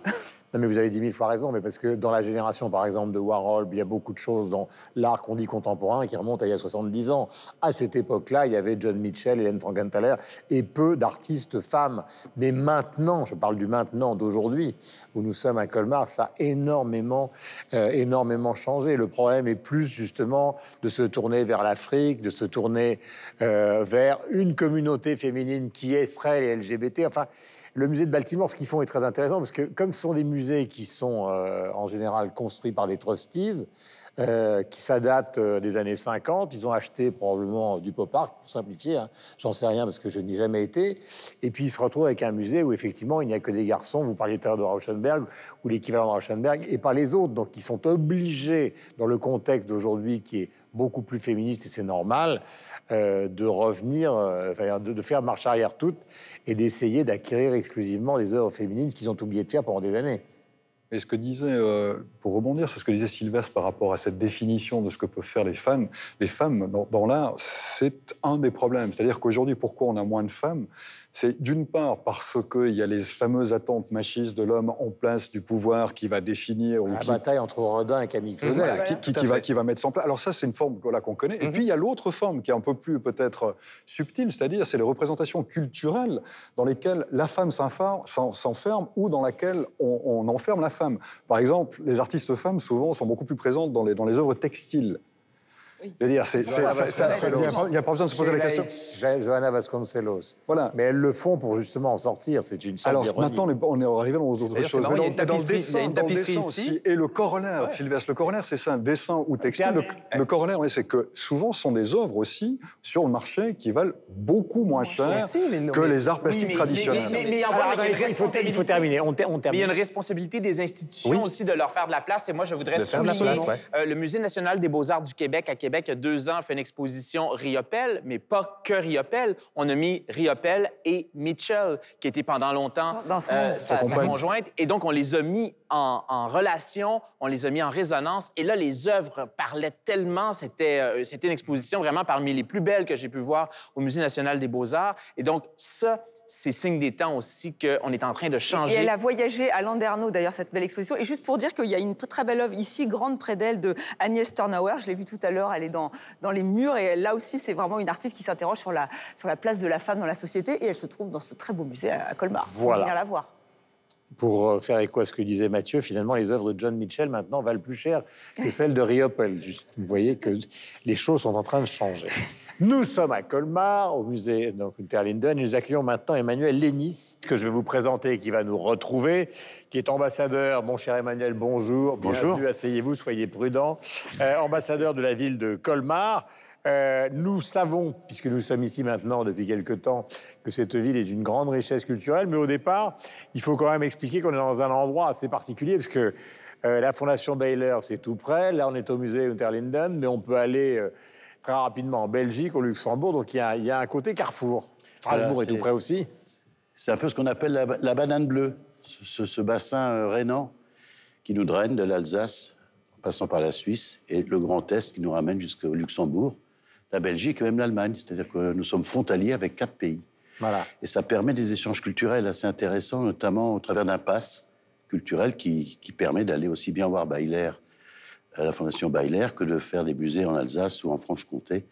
Mais vous avez dix mille fois raison, mais parce que dans la génération, par exemple, de Warhol, il y a beaucoup de choses dans l'art qu'on dit contemporain qui remontent à il y a 70 ans. À cette époque-là, il y avait John Mitchell, Hélène Frankenthaler et peu d'artistes femmes. Mais maintenant, je parle du maintenant, d'aujourd'hui, où nous sommes à Colmar, ça a énormément, euh, énormément changé. Le problème est plus justement de se tourner vers l'Afrique, de se tourner euh, vers une communauté féminine qui est, serait les LGBT. Enfin, le musée de Baltimore, ce qu'ils font est très intéressant parce que comme ce sont des musées qui sont euh, en général construits par des trustees, euh, qui ça date euh, des années 50. Ils ont acheté probablement du pop art, pour simplifier, hein. j'en sais rien parce que je n'y ai jamais été. Et puis ils se retrouvent avec un musée où effectivement il n'y a que des garçons, vous parliez tout à de Rauschenberg, ou l'équivalent de Rauschenberg, et pas les autres. Donc ils sont obligés, dans le contexte d'aujourd'hui qui est beaucoup plus féministe, et c'est normal, euh, de revenir, de, de, faire marche arrière toute, et d'essayer d'acquérir exclusivement des œuvres féminines qu'ils ont oublié de faire pendant des années. Et ce que disait, euh, pour rebondir sur ce que disait Sylvestre par rapport à cette définition de ce que peuvent faire les femmes, les femmes dans, dans l'art, c'est un des problèmes. C'est-à-dire qu'aujourd'hui, pourquoi on a moins de femmes? C'est d'une part parce qu'il y a les fameuses attentes machistes de l'homme en place du pouvoir qui va définir... La bataille entre Rodin et Camille Claudel. qui, va, qui va mettre ça en place. Alors ça, c'est une forme qu'on connaît. Et mhm. puis, il y a l'autre forme qui est un peu plus peut-être subtile, c'est-à-dire c'est les représentations culturelles dans lesquelles la femme s'enferme ou dans laquelle on, enferme la femme. Par exemple, les artistes femmes, souvent, sont beaucoup plus présentes dans les, dans les œuvres textiles. Il n'y a pas besoin de se poser la question. Johanna Vasconcelos. Voilà. Mais elles le font pour justement en sortir. C'est une Alors maintenant, on est arrivé dans autres choses. il y a une tapisserie, aussi. Et le corollaire, Sylvestre, le corollaire, c'est ça, un dessin ou textile. Le, corollaire, c'est que souvent, ce sont des œuvres aussi sur le marché qui valent beaucoup moins cher que les arts plastiques traditionnels. Mais, il, faut, terminer. Mais il y a une responsabilité des institutions aussi de leur faire de la place. Et moi, je voudrais souligner euh, le Musée national des beaux-arts du Québec à Québec il y a deux ans, fait une exposition Riopel, mais pas que Riopel. On a mis Riopel et Mitchell, qui était pendant longtemps Dans euh, sa, conjointe. Et donc, on les a mis en, relation, on les a mis en résonance. Et là, les œuvres parlaient tellement. C'était euh, c'était une exposition vraiment parmi les plus belles que j'ai pu voir au Musée national des beaux-arts. Et donc, ça, c'est signe des temps aussi qu'on est en train de changer. Et elle a voyagé à Landerneau, d'ailleurs, cette belle exposition. Et juste pour dire qu'il y a une très belle œuvre ici, grande près d'elle, de Agnès Turnauer. Je l'ai vue tout à l'heure, elle est dans, dans les murs. Et là aussi, c'est vraiment une artiste qui s'interroge sur la, sur la place de la femme dans la société. Et elle se trouve dans ce très beau musée à Colmar. Voilà. venir la voir pour euh, faire écho à ce que disait Mathieu, finalement, les œuvres de John Mitchell maintenant valent plus cher que celles de Riopel. Vous voyez que les choses sont en train de changer. Nous sommes à Colmar, au musée donc, Unterlinden, et nous accueillons maintenant Emmanuel Lénis, que je vais vous présenter et qui va nous retrouver, qui est ambassadeur. Mon cher Emmanuel, bonjour. Bonjour. asseyez-vous, soyez prudent. Euh, ambassadeur de la ville de Colmar. Euh, nous savons, puisque nous sommes ici maintenant depuis quelque temps, que cette ville est d'une grande richesse culturelle, mais au départ, il faut quand même expliquer qu'on est dans un endroit assez particulier, parce que euh, la Fondation Baylor, c'est tout près. Là, on est au musée Unterlinden, mais on peut aller très rapidement en Belgique, au Luxembourg, donc il y, a, un côté carrefour. Strasbourg est, tout près aussi. C'est un peu ce qu'on appelle la, banane bleue, ce, ce bassin rhénan qui nous draine de l'Alsace, en passant par la Suisse, et le Grand Est qui nous ramène jusqu'au Luxembourg la Belgique et même l'Allemagne. C'est-à-dire que nous sommes frontaliers avec quatre pays. Voilà. Et ça permet des échanges culturels assez intéressants, notamment au travers d'un pass culturel qui, permet d'aller aussi bien voir Bailler à la Fondation Bailler que de faire des musées en Alsace ou en Franche-Comté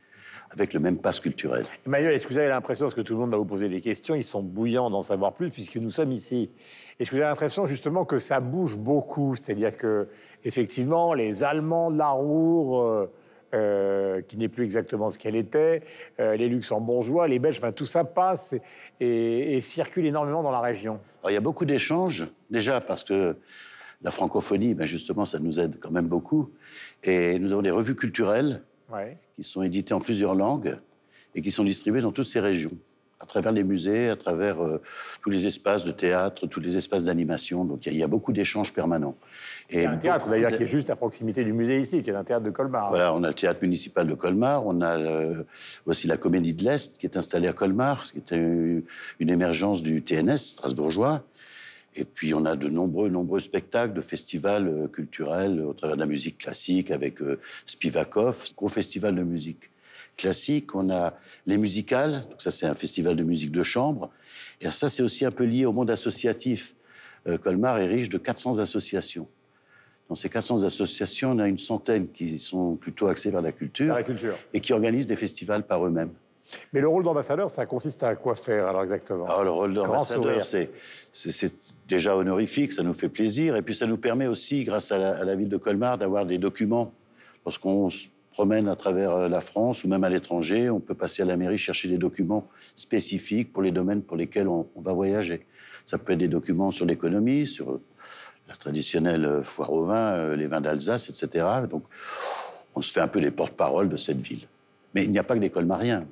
avec le même pass culturel. Emmanuel, est-ce que vous avez l'impression, parce que tout le monde va vous poser des questions, ils sont bouillants d'en savoir plus puisque nous sommes ici. Est-ce que vous avez l'impression justement que ça bouge beaucoup? C'est-à-dire que, effectivement, les Allemands de la Roure, euh, euh, qui n'est plus exactement ce qu'elle était, euh, les luxembourgeois, les belges, enfin tout ça passe et, circule énormément dans la région. il y a beaucoup d'échanges, déjà parce que la francophonie, ben justement, ça nous aide quand même beaucoup. Et nous avons des revues culturelles qui sont éditées en plusieurs langues et qui sont distribuées dans toutes ces régions à travers les musées, à travers euh, tous les espaces de théâtre, tous les espaces d'animation. Donc il y, a beaucoup d'échanges permanents. Et un théâtre d'ailleurs qui est juste à proximité du musée ici, qui est un théâtre de Colmar. Voilà, on a le théâtre municipal de Colmar, on a aussi la Comédie de l'Est qui est installée à Colmar, qui était une, émergence du TNS strasbourgeois. Et puis on a de nombreux, nombreux spectacles de festivals euh, culturels au travers de la musique classique avec euh, Spivakov, gros festival de musique classique, on a les musicales, donc ça c'est un festival de musique de chambre, et ça c'est aussi un peu lié au monde associatif. Euh, Colmar est riche de 400 associations. Dans ces 400 associations, on a une centaine qui sont plutôt axées vers la culture, la culture. et qui organisent des festivals par eux-mêmes. Mais le rôle d'ambassadeur, ça consiste à quoi faire alors exactement? Alors, Le rôle d'ambassadeur, c'est déjà honorifique, ça nous fait plaisir, et puis ça nous permet aussi, grâce à la, à la ville de Colmar, d'avoir des documents. Lorsqu'on promène à travers euh, la France ou même à l'étranger, on peut passer à la mairie chercher des documents spécifiques pour les domaines pour lesquels on, va voyager. Ça peut être des documents sur l'économie, sur la traditionnelle foire au vin, les vins d'Alsace, etc. Donc, on se fait un peu les porte-parole de cette ville. Mais il n'y a pas que des colmariens.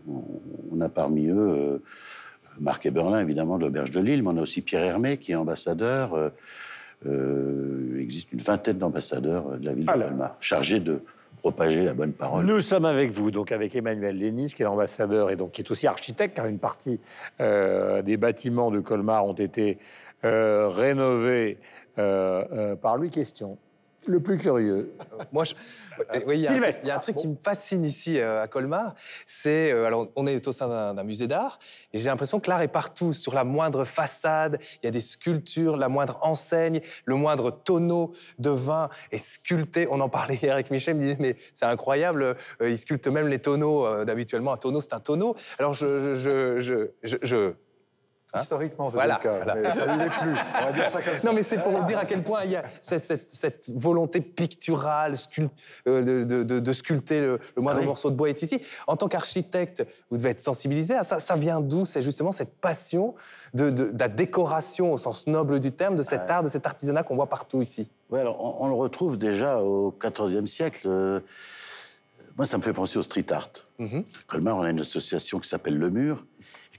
On a parmi eux Marc Eberlin, évidemment, de l'Auberge de Lille, mais on a aussi Pierre Hermé, qui est ambassadeur. Euh, il existe une vingtaine d'ambassadeurs de la ville de Colmar, chargés de propager la bonne parole. Nous sommes avec vous, donc avec Emmanuel Lénis, qui est l'ambassadeur et donc qui est aussi architecte, car une partie euh, des bâtiments de Colmar ont été euh, rénovés par lui. Question le plus curieux Moi, je, oui, il y, a un truc qui me fascine ici à Colmar. C'est alors on est au sein d'un musée d'art et j'ai l'impression que l'art est partout, sur la moindre façade. Il y a des sculptures, la moindre enseigne, le moindre tonneau de vin est sculpté. On en parlait hier avec Michel, il me disait mais c'est incroyable, il sculpte même les tonneaux. D'habituellement un tonneau c'est un tonneau. Alors je, je, je, je Hein Historiquement, c'est le cas, mais ça ne l'est plus. On va dire ça comme ça. Non, mais c'est pour dire à quel point il y a cette, volonté picturale euh, de, sculpter le, moindre ah morceau de bois est ici. En tant qu'architecte, vous devez être sensibilisé à ça. Ça vient d'où C'est justement cette passion de, la décoration au sens noble du terme, de cet art, de cet artisanat qu'on voit partout ici? Oui, alors on, le retrouve déjà au XIVe siècle. Euh, moi, ça me fait penser au street art. Mm Colmar, on a une association qui s'appelle Le Mur,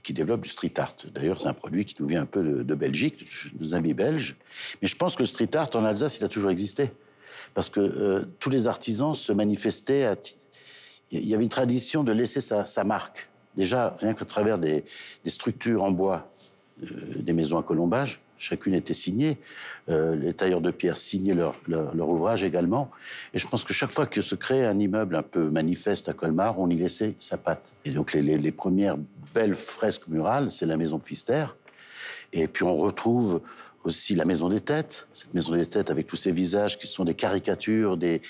qui développe du street art. D'ailleurs, c'est un produit qui nous vient un peu de, Belgique, de nos amis belges. Mais je pense que le street art en Alsace, il a toujours existé. Parce que euh, tous les artisans se manifestaient. Il y avait une tradition de laisser sa, marque. Déjà, rien qu'à travers des, structures en bois, euh, des maisons à colombage, chacune était signée. Euh, les tailleurs de pierre signaient leur, leur, ouvrage également. Et je pense que chaque fois que se crée un immeuble un peu manifeste à Colmar, on y laissait sa patte. Et donc les, les, premières belles fresques murales, c'est la maison Pfister. Et puis on retrouve aussi la maison des têtes, cette maison des têtes avec tous ces visages qui sont des caricatures des,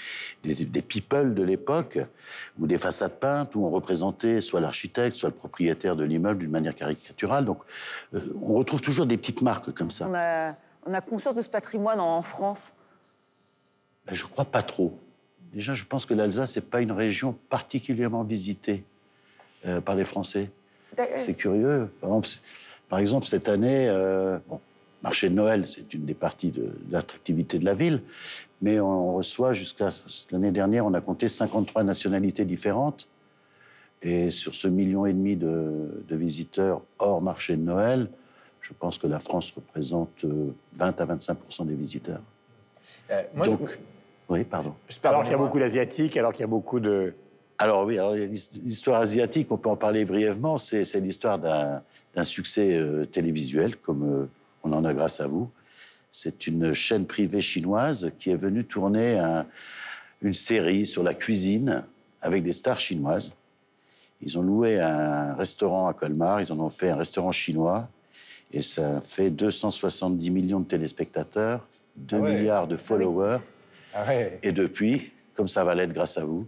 des, people de l'époque, ou des façades peintes où on représentait soit l'architecte, soit le propriétaire de l'immeuble d'une manière caricaturale. Donc euh, on retrouve toujours des petites marques comme ça. On a, on a conscience de ce patrimoine en France ben, Je crois pas trop. Déjà, je pense que l'Alsace n'est pas une région particulièrement visitée euh, par les Français. C'est curieux. Par exemple, par exemple, cette année, euh, bon, marché de Noël, c'est une des parties de, l'attractivité de la ville, mais on reçoit jusqu'à l'année dernière, on a compté 53 nationalités différentes. Et sur ce million et demi de, visiteurs hors marché de Noël, je pense que la France représente 20 euh, à 25 des visiteurs. Euh, Donc, oui, pardon. Alors qu'il y a beaucoup d'asiatiques, alors qu'il y a beaucoup de. Alors oui, l'histoire asiatique, on peut en parler brièvement. C'est l'histoire d'un succès euh, télévisuel, comme on en a grâce à vous. C'est une chaîne privée chinoise qui est venue tourner une série sur la cuisine avec des stars chinoises. Ils ont loué un restaurant à Colmar, ils en ont fait un restaurant chinois, et ça fait 270 millions de téléspectateurs, 2 ah milliards de followers. Ah et depuis, comme ça va l'être grâce à vous,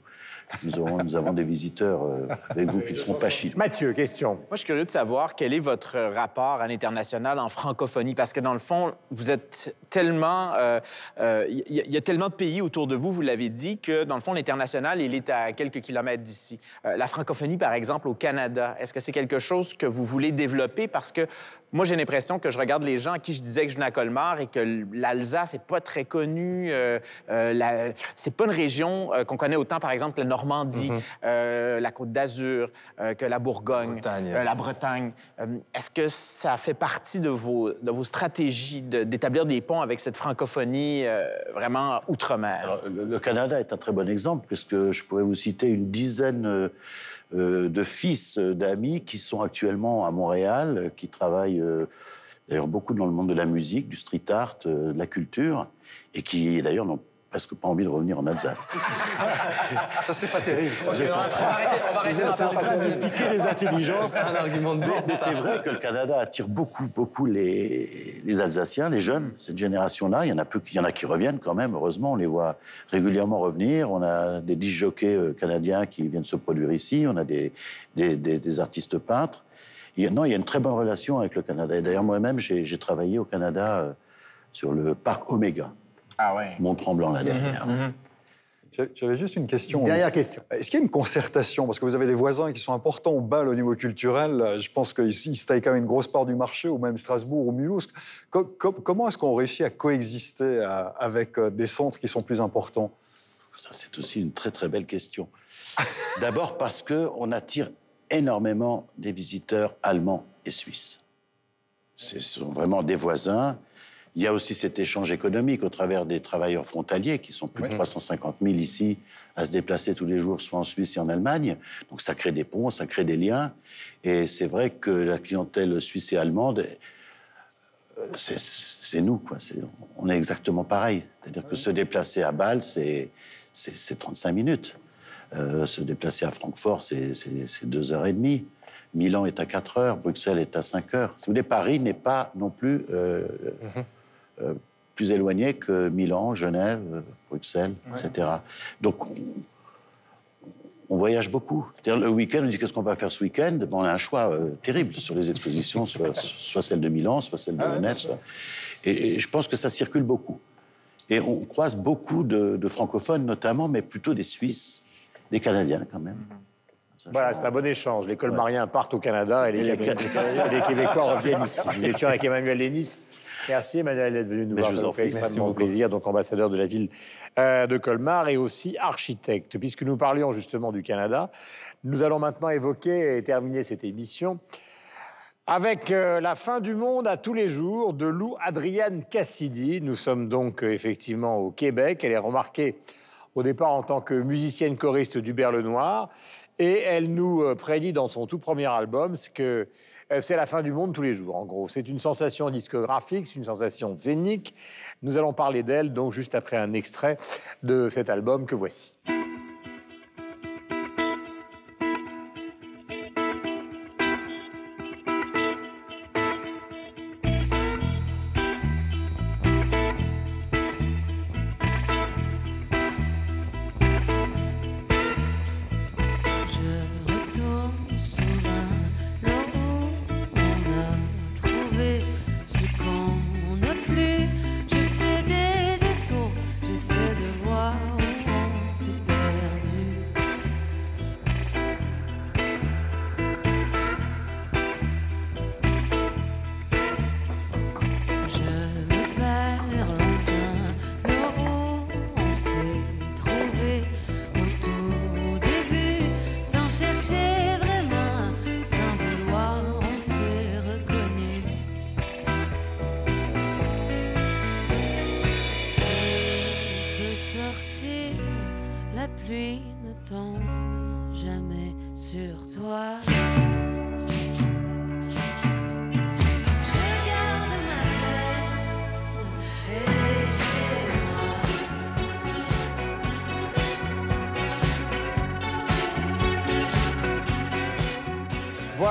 nous, nous avons des visiteurs euh, avec vous qui ne seront pas chinois. Mathieu, question. Moi, je suis curieux de savoir quel est votre rapport à l'international en francophonie, parce que dans le fond, vous êtes tellement... Il euh, euh, y, a tellement de pays autour de vous, vous l'avez dit, que dans le fond, l'international, il est à quelques kilomètres d'ici. la francophonie, par exemple, au Canada, est-ce que c'est quelque chose que vous voulez développer? Parce que moi, j'ai l'impression que je regarde les gens à qui je disais que je venais à Colmar et que l'Alsace n'est pas très connue. c'est pas une région qu'on connaît autant, par exemple, que la Normandie, mhm. euh, la Côte d'Azur, euh, que la Bourgogne, euh, la Bretagne. Est-ce que ça fait partie de vos, de vos stratégies d'établir des ponts avec cette francophonie vraiment outre-mer? Le, Canada est un très bon exemple, puisque je pourrais vous citer une dizaine de fils d'amis qui sont actuellement à Montréal, qui travaillent d'ailleurs beaucoup dans le monde de la musique, du street art, de la culture, et qui d'ailleurs n'ont presque pas envie de revenir en Alsace. ça, c'est pas terrible. on va arrêter, de piquer les intelligences. C'est un argument de Mais c'est vrai que le Canada attire beaucoup, beaucoup les, les Alsaciens, les jeunes, cette génération-là. Il y en a peu, il y en a qui reviennent quand même. Heureusement, on les voit régulièrement revenir. On a des disjockeys jockeys euh, canadiens qui viennent se produire ici. On a des, des, des, artistes peintres. Il y a, non, il y a une très bonne relation avec le Canada. Et d'ailleurs, moi-même, j'ai travaillé au Canada euh, sur le parc Omega. Ah ouais. Mont-Tremblant, la dernière. Mhm, mhm. J'avais juste une question. Dernière question. Est-ce qu'il y a une concertation? Parce que vous avez des voisins qui sont importants au bal au niveau culturel. Je pense qu'ils se taillent quand même une grosse part du marché, ou même Strasbourg ou Mulhouse. comment est-ce qu'on réussit à coexister avec euh, des centres qui sont plus importants? Ça, c'est aussi une très très belle question. D'abord parce qu'on attire énormément des visiteurs allemands et suisses. Ce sont vraiment des voisins. Il y a aussi cet échange économique au travers des travailleurs frontaliers, qui sont plus de 350 000 ici, à se déplacer tous les jours, soit en Suisse et en Allemagne. Donc ça crée des ponts, ça crée des liens. Et c'est vrai que la clientèle suisse et allemande, euh, c'est nous, quoi. on est exactement pareil. C'est-à-dire que se déplacer à Bâle, c'est 35 minutes. Euh, se déplacer à Francfort, c'est deux heures et demie. Milan est à 4 heures, Bruxelles est à 5 heures. Si vous voulez, Paris n'est pas non plus euh, mhm. Plus éloigné que Milan, Genève, Bruxelles, etc. Donc, on, voyage beaucoup. Le week-end, on dit qu'est-ce qu'on va faire ce week-end? Bon, On a un choix terrible sur les expositions, soit, soit, celle de Milan, soit celle de ah Genève. et, je pense que ça circule beaucoup. Et on croise beaucoup de francophones, notamment, mais plutôt des Suisses des Canadiens quand même. Voilà, c'est un bon échange. Les colmariens partent au Canada et les, Québécois reviennent ici. Nous étions avec Emmanuel Lénis. Merci Emmanuel d'être venu nous voir. Ça fait extrêmement plaisir. Donc ambassadeur de la ville euh, de Colmar et aussi architecte. Puisque nous parlions justement du Canada, nous allons maintenant évoquer et terminer cette émission avec euh, la fin du monde à tous les jours de Lou Adrienne Cassidy. Nous sommes donc euh, effectivement au Québec. Elle est remarquée au départ en tant que musicienne choriste du Berle Noir. Et elle nous prédit dans son tout premier album que euh, c'est la fin du monde tous les jours, en gros. C'est une sensation discographique, c'est une sensation zénique. Nous allons parler d'elle, donc, juste après un extrait de cet album que voici.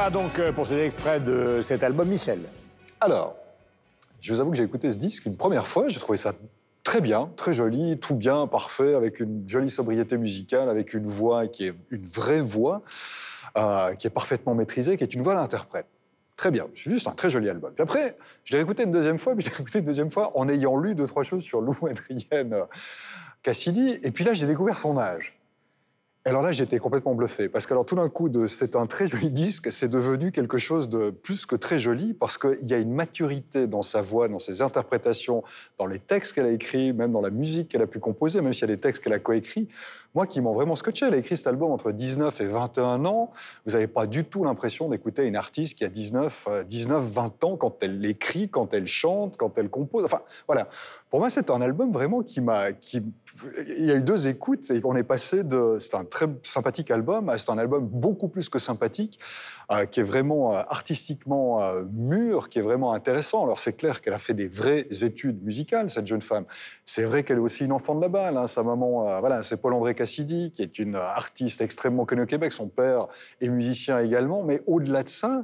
Donc euh, pour cet extrait de cet album, Michel. Alors, je vous avoue que j'ai écouté ce disque une première fois, j'ai trouvé ça très bien, très joli, tout bien, parfait, avec une jolie sobriété musicale, avec une voix qui est une vraie voix, euh, qui est parfaitement maîtrisée, qui est une voix d'interprète. Très bien, c'est juste un très joli album. Puis après, je l'ai écouté une deuxième fois, puis je l'ai écouté une deuxième fois en ayant lu deux, trois choses sur Lou Adrienne euh, Cassidy, et puis là, j'ai découvert son âge. Alors là, j'étais complètement bluffé, parce que alors tout d'un coup, c'est un très joli disque, c'est devenu quelque chose de plus que très joli, parce qu'il y a une maturité dans sa voix, dans ses interprétations, dans les textes qu'elle a écrits, même dans la musique qu'elle a pu composer, même s'il y a des textes qu'elle a coécrits. Moi, qui m'ont vraiment scotché, elle a écrit cet album entre 19 et 21 ans. Vous n'avez pas du tout l'impression d'écouter une artiste qui a 19, 19, 20 ans quand elle écrit, quand elle chante, quand elle compose. Enfin, voilà. Pour moi, c'est un album vraiment qui m'a, il y a eu deux écoutes et on est passé de, c'est un très sympathique album, c'est un album beaucoup plus que sympathique, euh, qui est vraiment euh, artistiquement euh, mûr, qui est vraiment intéressant. Alors c'est clair qu'elle a fait des vraies études musicales, cette jeune femme. C'est vrai qu'elle est aussi une enfant de la balle. Hein. Sa maman, voilà, c'est Paul-André Cassidy, qui est une artiste extrêmement connue au Québec. Son père est musicien également. Mais au-delà de ça,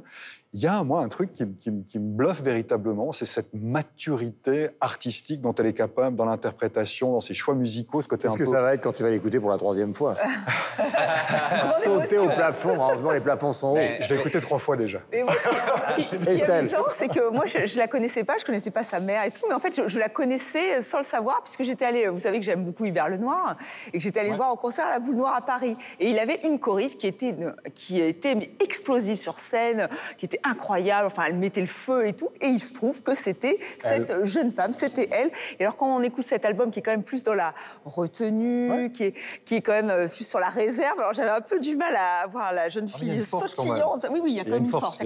il y a, moi, un truc qui, me bluffe véritablement, c'est cette maturité artistique dont elle est capable dans l'interprétation, dans ses choix musicaux, ce côté Qu'est-ce que ça va être quand tu vas l'écouter pour la troisième fois Sauter au plafond, heureusement les plafonds sont hauts. Je l'ai écouté trois fois déjà. ce qui, est amusant, c'est que moi, je, ne la connaissais pas, je connaissais pas sa mère et tout, mais en fait, je, la connaissais sans le savoir, puisque j'étais allée, vous savez que j'aime beaucoup Hubert Lenoir, et que j'étais allée le voir au concert à la Boule Noire à Paris. Et il avait une choriste qui était, qui était explosive sur scène, qui était incroyable. Enfin, elle mettait le feu et tout. Et il se trouve que c'était cette jeune femme, c'était elle. Et alors, quand on écoute cet album qui est quand même plus dans la retenue, qui, est, qui est quand même euh, plus sur la réserve, alors j'avais un peu du mal à voir la jeune ah, fille sautillante. Oui, oui, il y a quand même une force.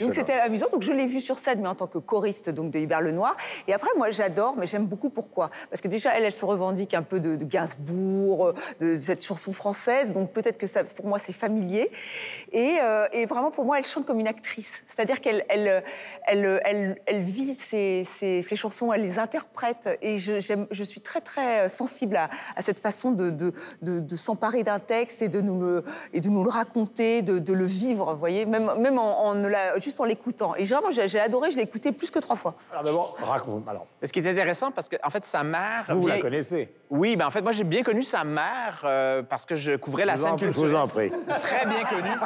Donc c'était amusant. Donc je l'ai vue sur scène, mais en tant que choriste donc de Hubert Lenoir. Et après, moi, j'adore, mais j'aime beaucoup pourquoi Parce que déjà, elle, elle se revendique un peu de, de Gainsbourg, de cette chanson française. Donc peut-être que ça, pour moi, c'est familier. Et, euh, et vraiment, pour moi, elle chante comme une actrice c'est-à-dire qu'elle elle, elle, elle, vit ses, chansons, elle les interprète. Et je, je suis très, très sensible à, cette façon de, de, de, s'emparer d'un texte et de nous le, et de nous le raconter, de, le vivre, vous voyez, même, même en, en juste en l'écoutant. Et genre, j'ai adoré, je l'ai écouté plus que trois fois. Alors d'abord, raconte. Alors. Ce qui est intéressant, parce qu'en en fait, sa mère... Vous, la connaissez Oui, ben en fait, moi, j'ai bien connu sa mère euh, parce que je couvrais la scène culturelle. Je vous en prie. Très bien connue.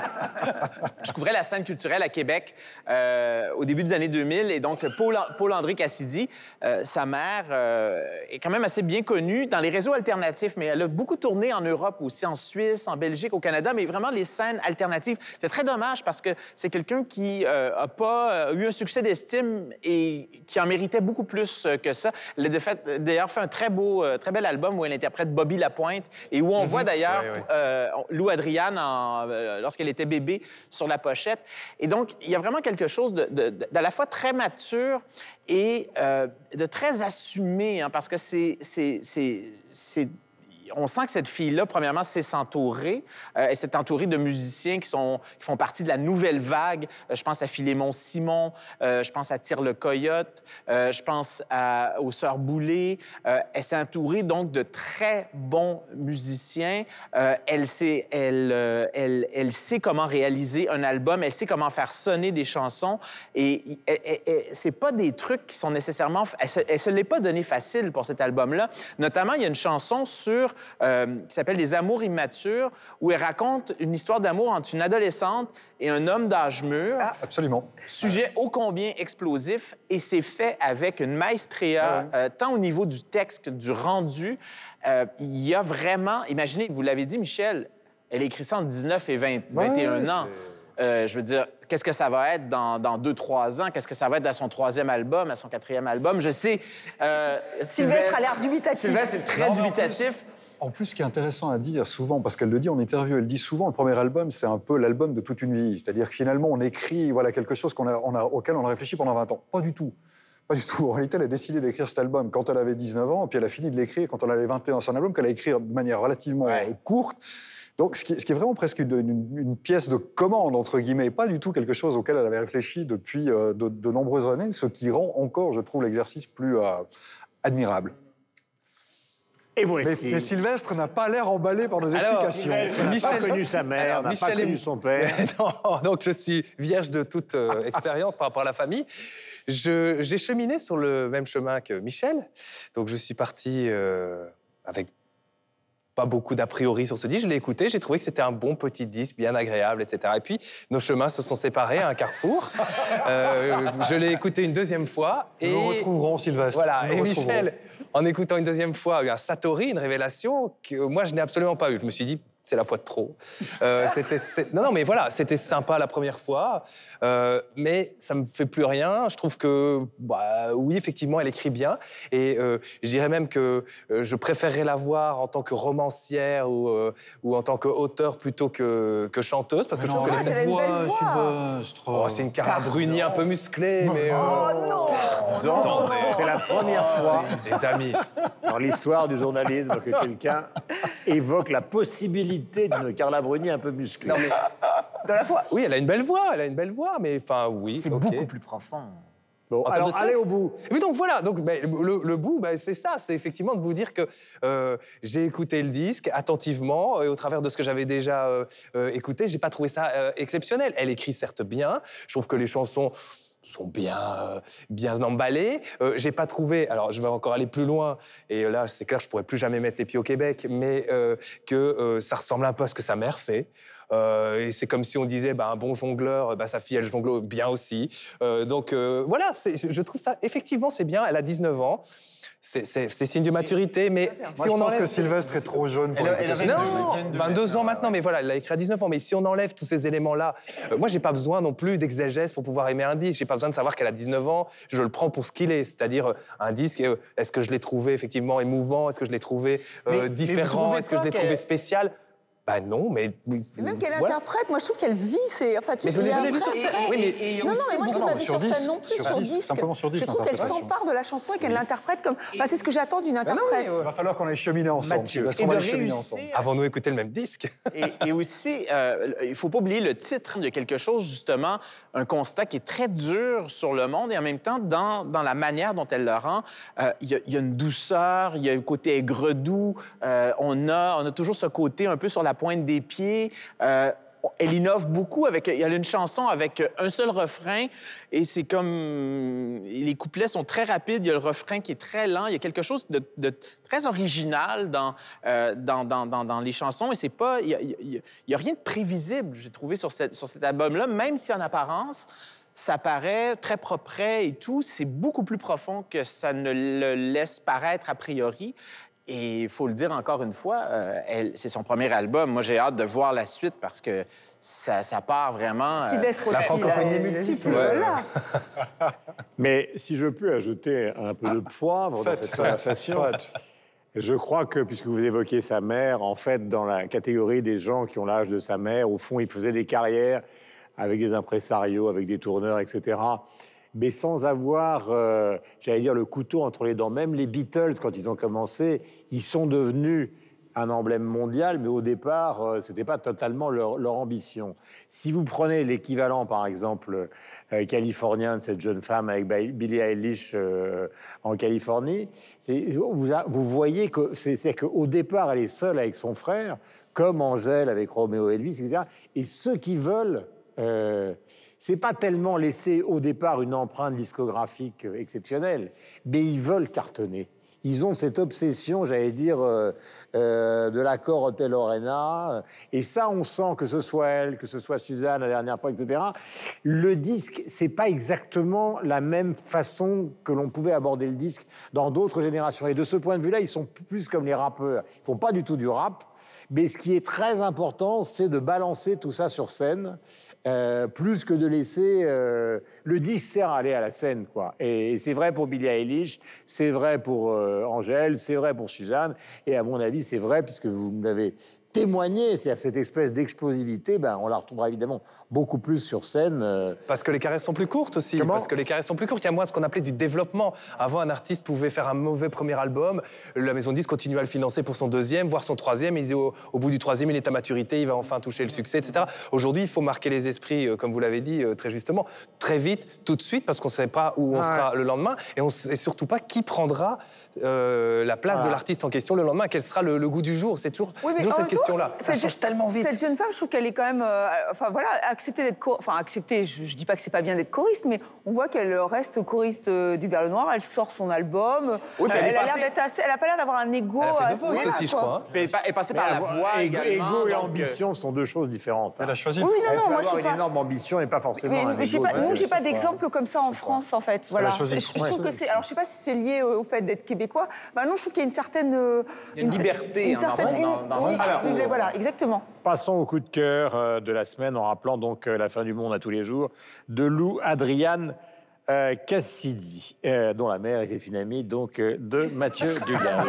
je couvrais la scène culturelle à Québec euh, au début des années 2000. Et donc, Paul-André Cassidy, euh, sa mère, euh, est quand même assez bien connue dans les réseaux alternatifs, mais elle a beaucoup tourné en Europe aussi, en Suisse, en Belgique, au Canada, mais vraiment les scènes alternatives. C'est très dommage parce que c'est quelqu'un qui n'a pas eu un succès d'estime et qui en méritait beaucoup plus que ça. Elle a d'ailleurs fait un très beau, très bel album où elle interprète Bobby Lapointe et où on mhm. voit d'ailleurs Lou Adriane lorsqu'elle était bébé sur la pochette. Et donc, il y a vraiment quelque chose de, la fois très mature et euh, de très assumé, hein, parce que c'est on sent que cette fille-là, premièrement, sait s'entourer. Euh, elle s'est entourée de musiciens qui, sont, qui font partie de la nouvelle vague. Euh, je pense à Philémon Simon, euh, je pense à Tire le Coyote, je pense aux Sœurs Boulay. elle s'est entourée donc de très bons musiciens. elle, sait, comment réaliser un album, elle sait comment faire sonner des chansons. Et, c'est pas des trucs qui sont nécessairement... Elle, elle se l'est pas donné facile pour cet album-là. Notamment, il y a une chanson sur euh, qui s'appelle Les Amours immatures, où elle raconte une histoire d'amour entre une adolescente et un homme d'âge mûr. Ah. Absolument. Sujet ô combien explosif, et c'est fait avec une maestria, euh, tant au niveau du texte que du rendu. Euh, il y a vraiment... Imaginez, vous l'avez dit, Michel, elle a écrit ça en 19 et 21 ans. je veux dire, qu'est-ce que ça va être dans, dans deux, trois ans? Qu'est-ce que ça va être à son troisième album, à son quatrième album? Je sais. Sylvestre, a l'air dubitatif. Sylvestre est très dubitatif. En plus, ce qui est intéressant à dire souvent, parce qu'elle le dit en interview, elle dit souvent le premier album, c'est un peu l'album de toute une vie. C'est-à-dire que finalement, on écrit voilà, quelque chose qu'on a, on a, auquel on a réfléchi pendant 20 ans. Pas du tout. Pas du tout. En réalité, elle a décidé d'écrire cet album quand elle avait 19 ans, et puis elle a fini de l'écrire quand elle avait 21. C'est un album qu'elle a écrit de manière relativement courte. Donc, ce qui, est vraiment presque une, pièce de commande, entre guillemets, pas du tout quelque chose auquel elle avait réfléchi depuis euh, de, nombreuses années, ce qui rend encore, je trouve, l'exercice plus euh, admirable. Et voici. Mais, Sylvestre n'a pas l'air emballé par nos explications. Il n'a pas connu sa mère, n'a pas connu son père. non, donc je suis vierge de toute euh, expérience par rapport à la famille. J'ai cheminé sur le même chemin que Michel. Donc je suis parti euh, avec pas beaucoup d'a priori sur ce disque. Je l'ai écouté, j'ai trouvé que c'était un bon petit disque, bien agréable, etc. Et puis, nos chemins se sont séparés à un carrefour. Euh, je l'ai écouté une deuxième fois. Et... Nous retrouverons, Sylvestre. Voilà, et Michel, en écoutant une deuxième fois, un Satori, une révélation que moi, je n'ai absolument pas eu. Je me suis dit, c'est la fois de trop. Euh, c'était, non, non, mais voilà, c'était sympa la première fois, euh, mais ça me fait plus rien. Je trouve que, bah, oui, effectivement, elle écrit bien, et euh, je dirais même que je préférerais la voir en tant que romancière ou, ou en tant qu'auteur plutôt que, que chanteuse, parce que je trouve que les voix, oh, c'est une Carla Bruni un peu musclée, mais oh non, c'est la première fois, les amis, dans l'histoire du journalisme que quelqu'un évoque la possibilité d'une Carla Bruni un peu musclée. Non, mais... Dans la foi. Oui, elle a une belle voix, elle a une belle voix, mais enfin, oui. C'est beaucoup plus profond. Bon, alors allez au bout. Mais donc voilà, donc, ben, le, bout, ben, c'est ça, c'est effectivement de vous dire que euh, j'ai écouté le disque attentivement et au travers de ce que j'avais déjà euh, euh, écouté, j'ai pas trouvé ça exceptionnel. Elle écrit certes bien, je trouve que les chansons sont bien, bien emballées. j'ai pas trouvé, alors je vais encore aller plus loin, et là c'est clair, je pourrais plus jamais mettre les pieds au Québec, mais que ça ressemble un peu à ce que sa mère fait. Euh, et c'est comme si on disait, bah, un bon jongleur, bah, sa fille, elle jongle bien aussi. Euh, donc euh, voilà, je trouve ça, effectivement, c'est bien. Elle a 19 ans. C'est signe de maturité, mais si on pense que Sylvestre est trop jeune pour elle, elle Non, 22 ans maintenant, mais voilà, elle l'a écrit à 19 ans. Mais si on enlève tous ces éléments-là, moi, j'ai pas besoin non plus d'exégèse pour pouvoir aimer un disque. J'ai pas besoin de savoir qu'elle a 19 ans. Je le prends pour ce qu'il est, c'est-à-dire un disque. Est-ce que je l'ai trouvé effectivement émouvant? Est-ce que je l'ai trouvé différent? Est-ce que je l'ai trouvé spécial? Bah non, mais. même qu'elle interprète, moi je trouve qu'elle vit. C'est, enfin, tu mais je l'ai jamais vu Oui, mais... Non, non, mais moi je l'ai pas vu sur scène non plus, sur disque. Simplement sur disque. Je trouve qu'elle s'empare de la chanson et qu'elle l'interprète comme. Enfin, c'est ce que j'attends d'une interprète. Il va falloir qu'on aille cheminer ensemble. Et de réussir. Avons-nous écouté le même disque Et aussi, euh, il faut pas oublier le titre de quelque chose, justement, un constat qui est très dur sur le monde et en même temps, dans, dans la manière dont elle le rend, euh, il y, a une douceur, il y a un côté aigre-doux. Euh, on, a, on a toujours ce côté un peu sur la pointe des pieds. Euh, elle innove beaucoup avec. Il y a une chanson avec un seul refrain et c'est comme. Les couplets sont très rapides. Il y a le refrain qui est très lent. Il y a quelque chose de, très original dans, euh, dans, dans, dans, les chansons et c'est pas. Il y, a, rien de prévisible, j'ai trouvé, sur, sur cet album-là, même si en apparence, ça paraît très propre et tout. C'est beaucoup plus profond que ça ne le laisse paraître a priori. Et il faut le dire encore une fois, euh, c'est son premier album. Moi, j'ai hâte de voir la suite parce que ça, part vraiment. Euh, la francophonie est multiple. Mais si je peux ajouter un peu de poivre dans cette conversation. Je crois que, puisque vous évoquez sa mère, en fait, dans la catégorie des gens qui ont l'âge de sa mère, au fond, il faisait des carrières avec des impresarios, avec des tourneurs, etc mais sans avoir, euh, j'allais dire, le couteau entre les dents. Même les Beatles, quand ils ont commencé, ils sont devenus un emblème mondial, mais au départ, euh, ce n'était pas totalement leur, ambition. Si vous prenez l'équivalent, par exemple, euh, californien de cette jeune femme avec Billie Eilish en Californie, vous, vous, voyez que c'est qu'au départ, elle est seule avec son frère, comme Angèle avec Roméo Elvis, etc. Et ceux qui veulent c'est pas tellement laisser au départ une empreinte discographique exceptionnelle, mais ils veulent cartonner. Ils ont cette obsession, j'allais dire, euh, euh, de l'accord Hotel Lorena. Et ça, on sent que ce soit elle, que ce soit Suzanne la dernière fois, etc. Le disque, c'est pas exactement la même façon que l'on pouvait aborder le disque dans d'autres générations. Et de ce point de vue-là, ils sont plus comme les rappeurs. Ils font pas du tout du rap. Mais ce qui est très important, c'est de balancer tout ça sur scène euh, plus que de laisser euh, le disque sert à aller à la scène, quoi. Et, c'est vrai pour Billie Eilish, c'est vrai pour Angèle, c'est vrai pour Suzanne, et à mon avis, c'est vrai puisque vous l'avez témoigner, c'est-à-dire cette espèce d'explosivité, ben, on la retrouvera évidemment beaucoup plus sur scène. Euh. Parce que les caresses sont plus courtes aussi. parce que les caresses sont plus courtes. Il y a moins ce qu'on appelait du développement. Avant, un artiste pouvait faire un mauvais premier album, la maison de disques continue à le financer pour son deuxième, voire son troisième, et au, au bout du troisième, il est à maturité, il va enfin toucher le succès, etc. Aujourd'hui, il faut marquer les esprits, euh, comme vous l'avez dit euh, très justement, très vite, tout de suite, parce qu'on ne sait pas où on sera le lendemain, et on ne sait surtout pas qui prendra la place de l'artiste en question le lendemain, quel sera le, goût du jour. C'est toujours, toujours cette question-là. Ça change tellement vite. Cette jeune femme, je trouve qu'elle est quand même. Euh, enfin voilà, accepter d'être. Enfin, accepter, je, ne dis pas que c'est pas bien d'être choriste, mais on voit qu'elle reste choriste euh, du Verre Noir, elle sort son album. Oui, elle, a l'air d'être assez, elle a pas l'air d'avoir un ego. Elle a aussi, je crois. Elle est passée par la voix. Ego et ambition sont deux choses différentes. Elle a choisi. Oui, non, non, moi je avoir une énorme ambition et pas forcément. un pas, nous, j'ai pas d'exemple comme ça en France, en fait. Voilà. Je trouve que c'est. Alors, je sais pas si c'est lié au fait d'être québécois. Enfin, non, je trouve qu'il y a une certaine. Une liberté. Une certaine. Voilà, exactement. Passons au coup de cœur euh, de la semaine en rappelant donc euh, la fin du monde à tous les jours de Lou Adriane euh, Cassidy, euh, dont la mère était une amie donc euh, de Mathieu Dugas.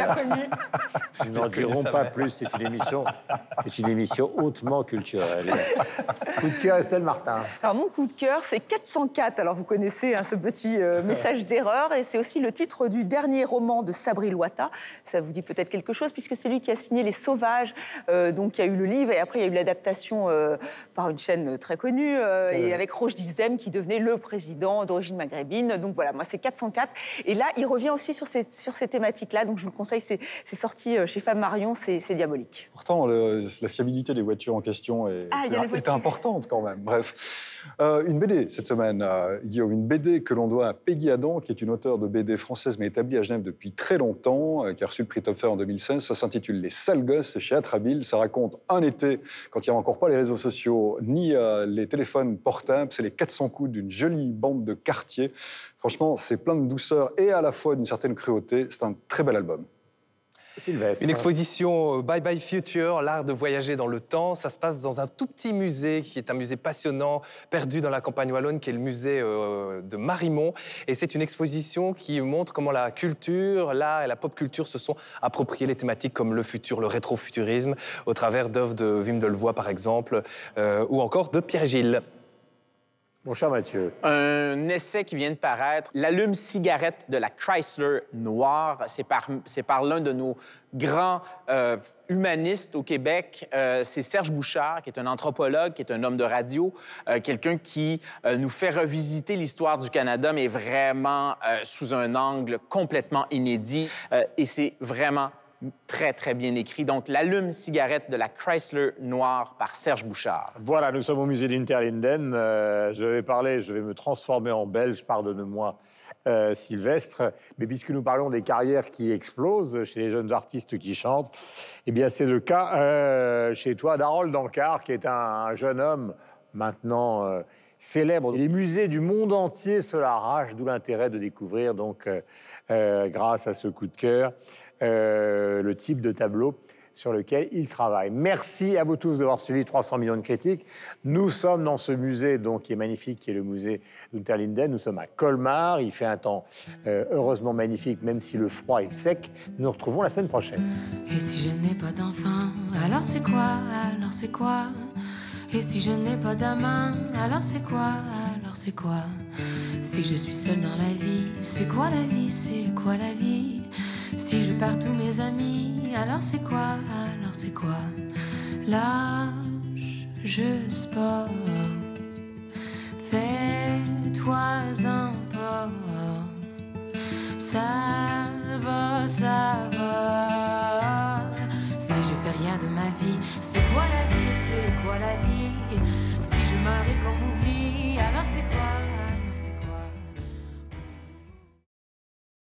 Nous n'en dirons pas plus. C'est une émission, c'est une émission hautement culturelle. coup de cœur, Estelle Martin. Alors mon coup de cœur, c'est 404. Alors vous connaissez hein, ce petit message d'erreur, et c'est aussi le titre du dernier roman de Sabri Loata. Ça vous dit peut-être quelque chose puisque c'est lui qui a signé Les Sauvages. donc il y a eu le livre et après il y a eu l'adaptation par une chaîne très connue et avec Roche Dizem qui devenait le président d'origine maghrébine maghrébine. Donc voilà, moi c'est 404. Et là, il revient aussi sur ces, sur ces thématiques-là. Donc je vous le conseille, c'est sorti chez Femme Marion, c'est diabolique. Pourtant, la fiabilité des voitures en question est, ah, est importante quand même. Bref. Euh, une BD cette semaine, euh, Guillaume, une BD que l'on doit à Peggy Adam, qui est une auteure de BD française mais établie à Genève depuis très longtemps, euh, qui a reçu le prix Topfer en 2016. Ça s'intitule Les sales gosses chez Atrabile. Ça raconte un été, quand il n'y avait encore pas les réseaux sociaux ni les téléphones portables, c'est les 400 coups d'une jolie bande de quartier. Franchement, c'est plein de douceur et à la fois d'une certaine cruauté. C'est un très bel album. Une exposition euh, Bye Bye Future, l'art de voyager dans le temps. Ça se passe dans un tout petit musée qui est un musée passionnant, perdu dans la campagne wallonne, qui est le musée euh, de Marimont. Et c'est une exposition qui montre comment la culture, l'art et la pop culture se sont appropriés les thématiques comme le futur, le rétrofuturisme, au travers d'œuvres de Wim Delvoye par exemple, euh, ou encore de Pierre Gilles. Mon cher Mathieu. Un essai qui vient de paraître, L'allume-cigarette de la Chrysler noire. C'est par, l'un de nos grands euh, humanistes au Québec. Euh, c'est Serge Bouchard, qui est un anthropologue, qui est un homme de radio, euh, quelqu'un qui nous fait revisiter l'histoire du Canada, mais vraiment sous un angle complètement inédit. et c'est vraiment très, très bien écrit. Donc, l'allume-cigarette de la Chrysler noire par Serge Bouchard. Voilà, nous sommes au musée d'Interlinden. Euh, je vais parler, je vais me transformer en belge, pardonne-moi. Euh, Sylvestre, mais puisque nous parlons des carrières qui explosent chez les jeunes artistes qui chantent, eh bien c'est le cas euh, chez toi d'Harold Dankar, qui est un, jeune homme maintenant Les musées du monde entier se l'arrachent, d'où l'intérêt de découvrir, donc, grâce à ce coup de cœur, euh, le type de tableau sur lequel il travaille. Merci à vous tous d'avoir suivi 300 millions de critiques. Nous sommes dans ce musée donc, qui est magnifique, qui est le musée d'Unterlinden. Nous sommes à Colmar. Il fait un temps euh, heureusement magnifique, même si le froid est sec. Nous nous retrouvons la semaine prochaine. Et si je n'ai pas d'enfant, Alors c'est quoi? Et si je n'ai pas d'amant, alors c'est quoi? Alors c'est quoi? Si je suis seule dans la vie, c'est quoi la vie? C'est quoi la vie? Si je perds tous mes amis, alors c'est quoi? Alors c'est quoi? Lâche, je sport. Fais-toi un port. Ça va, ça va. Rien de ma vie, c'est quoi la vie C'est quoi la vie? Si je et qu'on m'oublie, alors c'est quoi?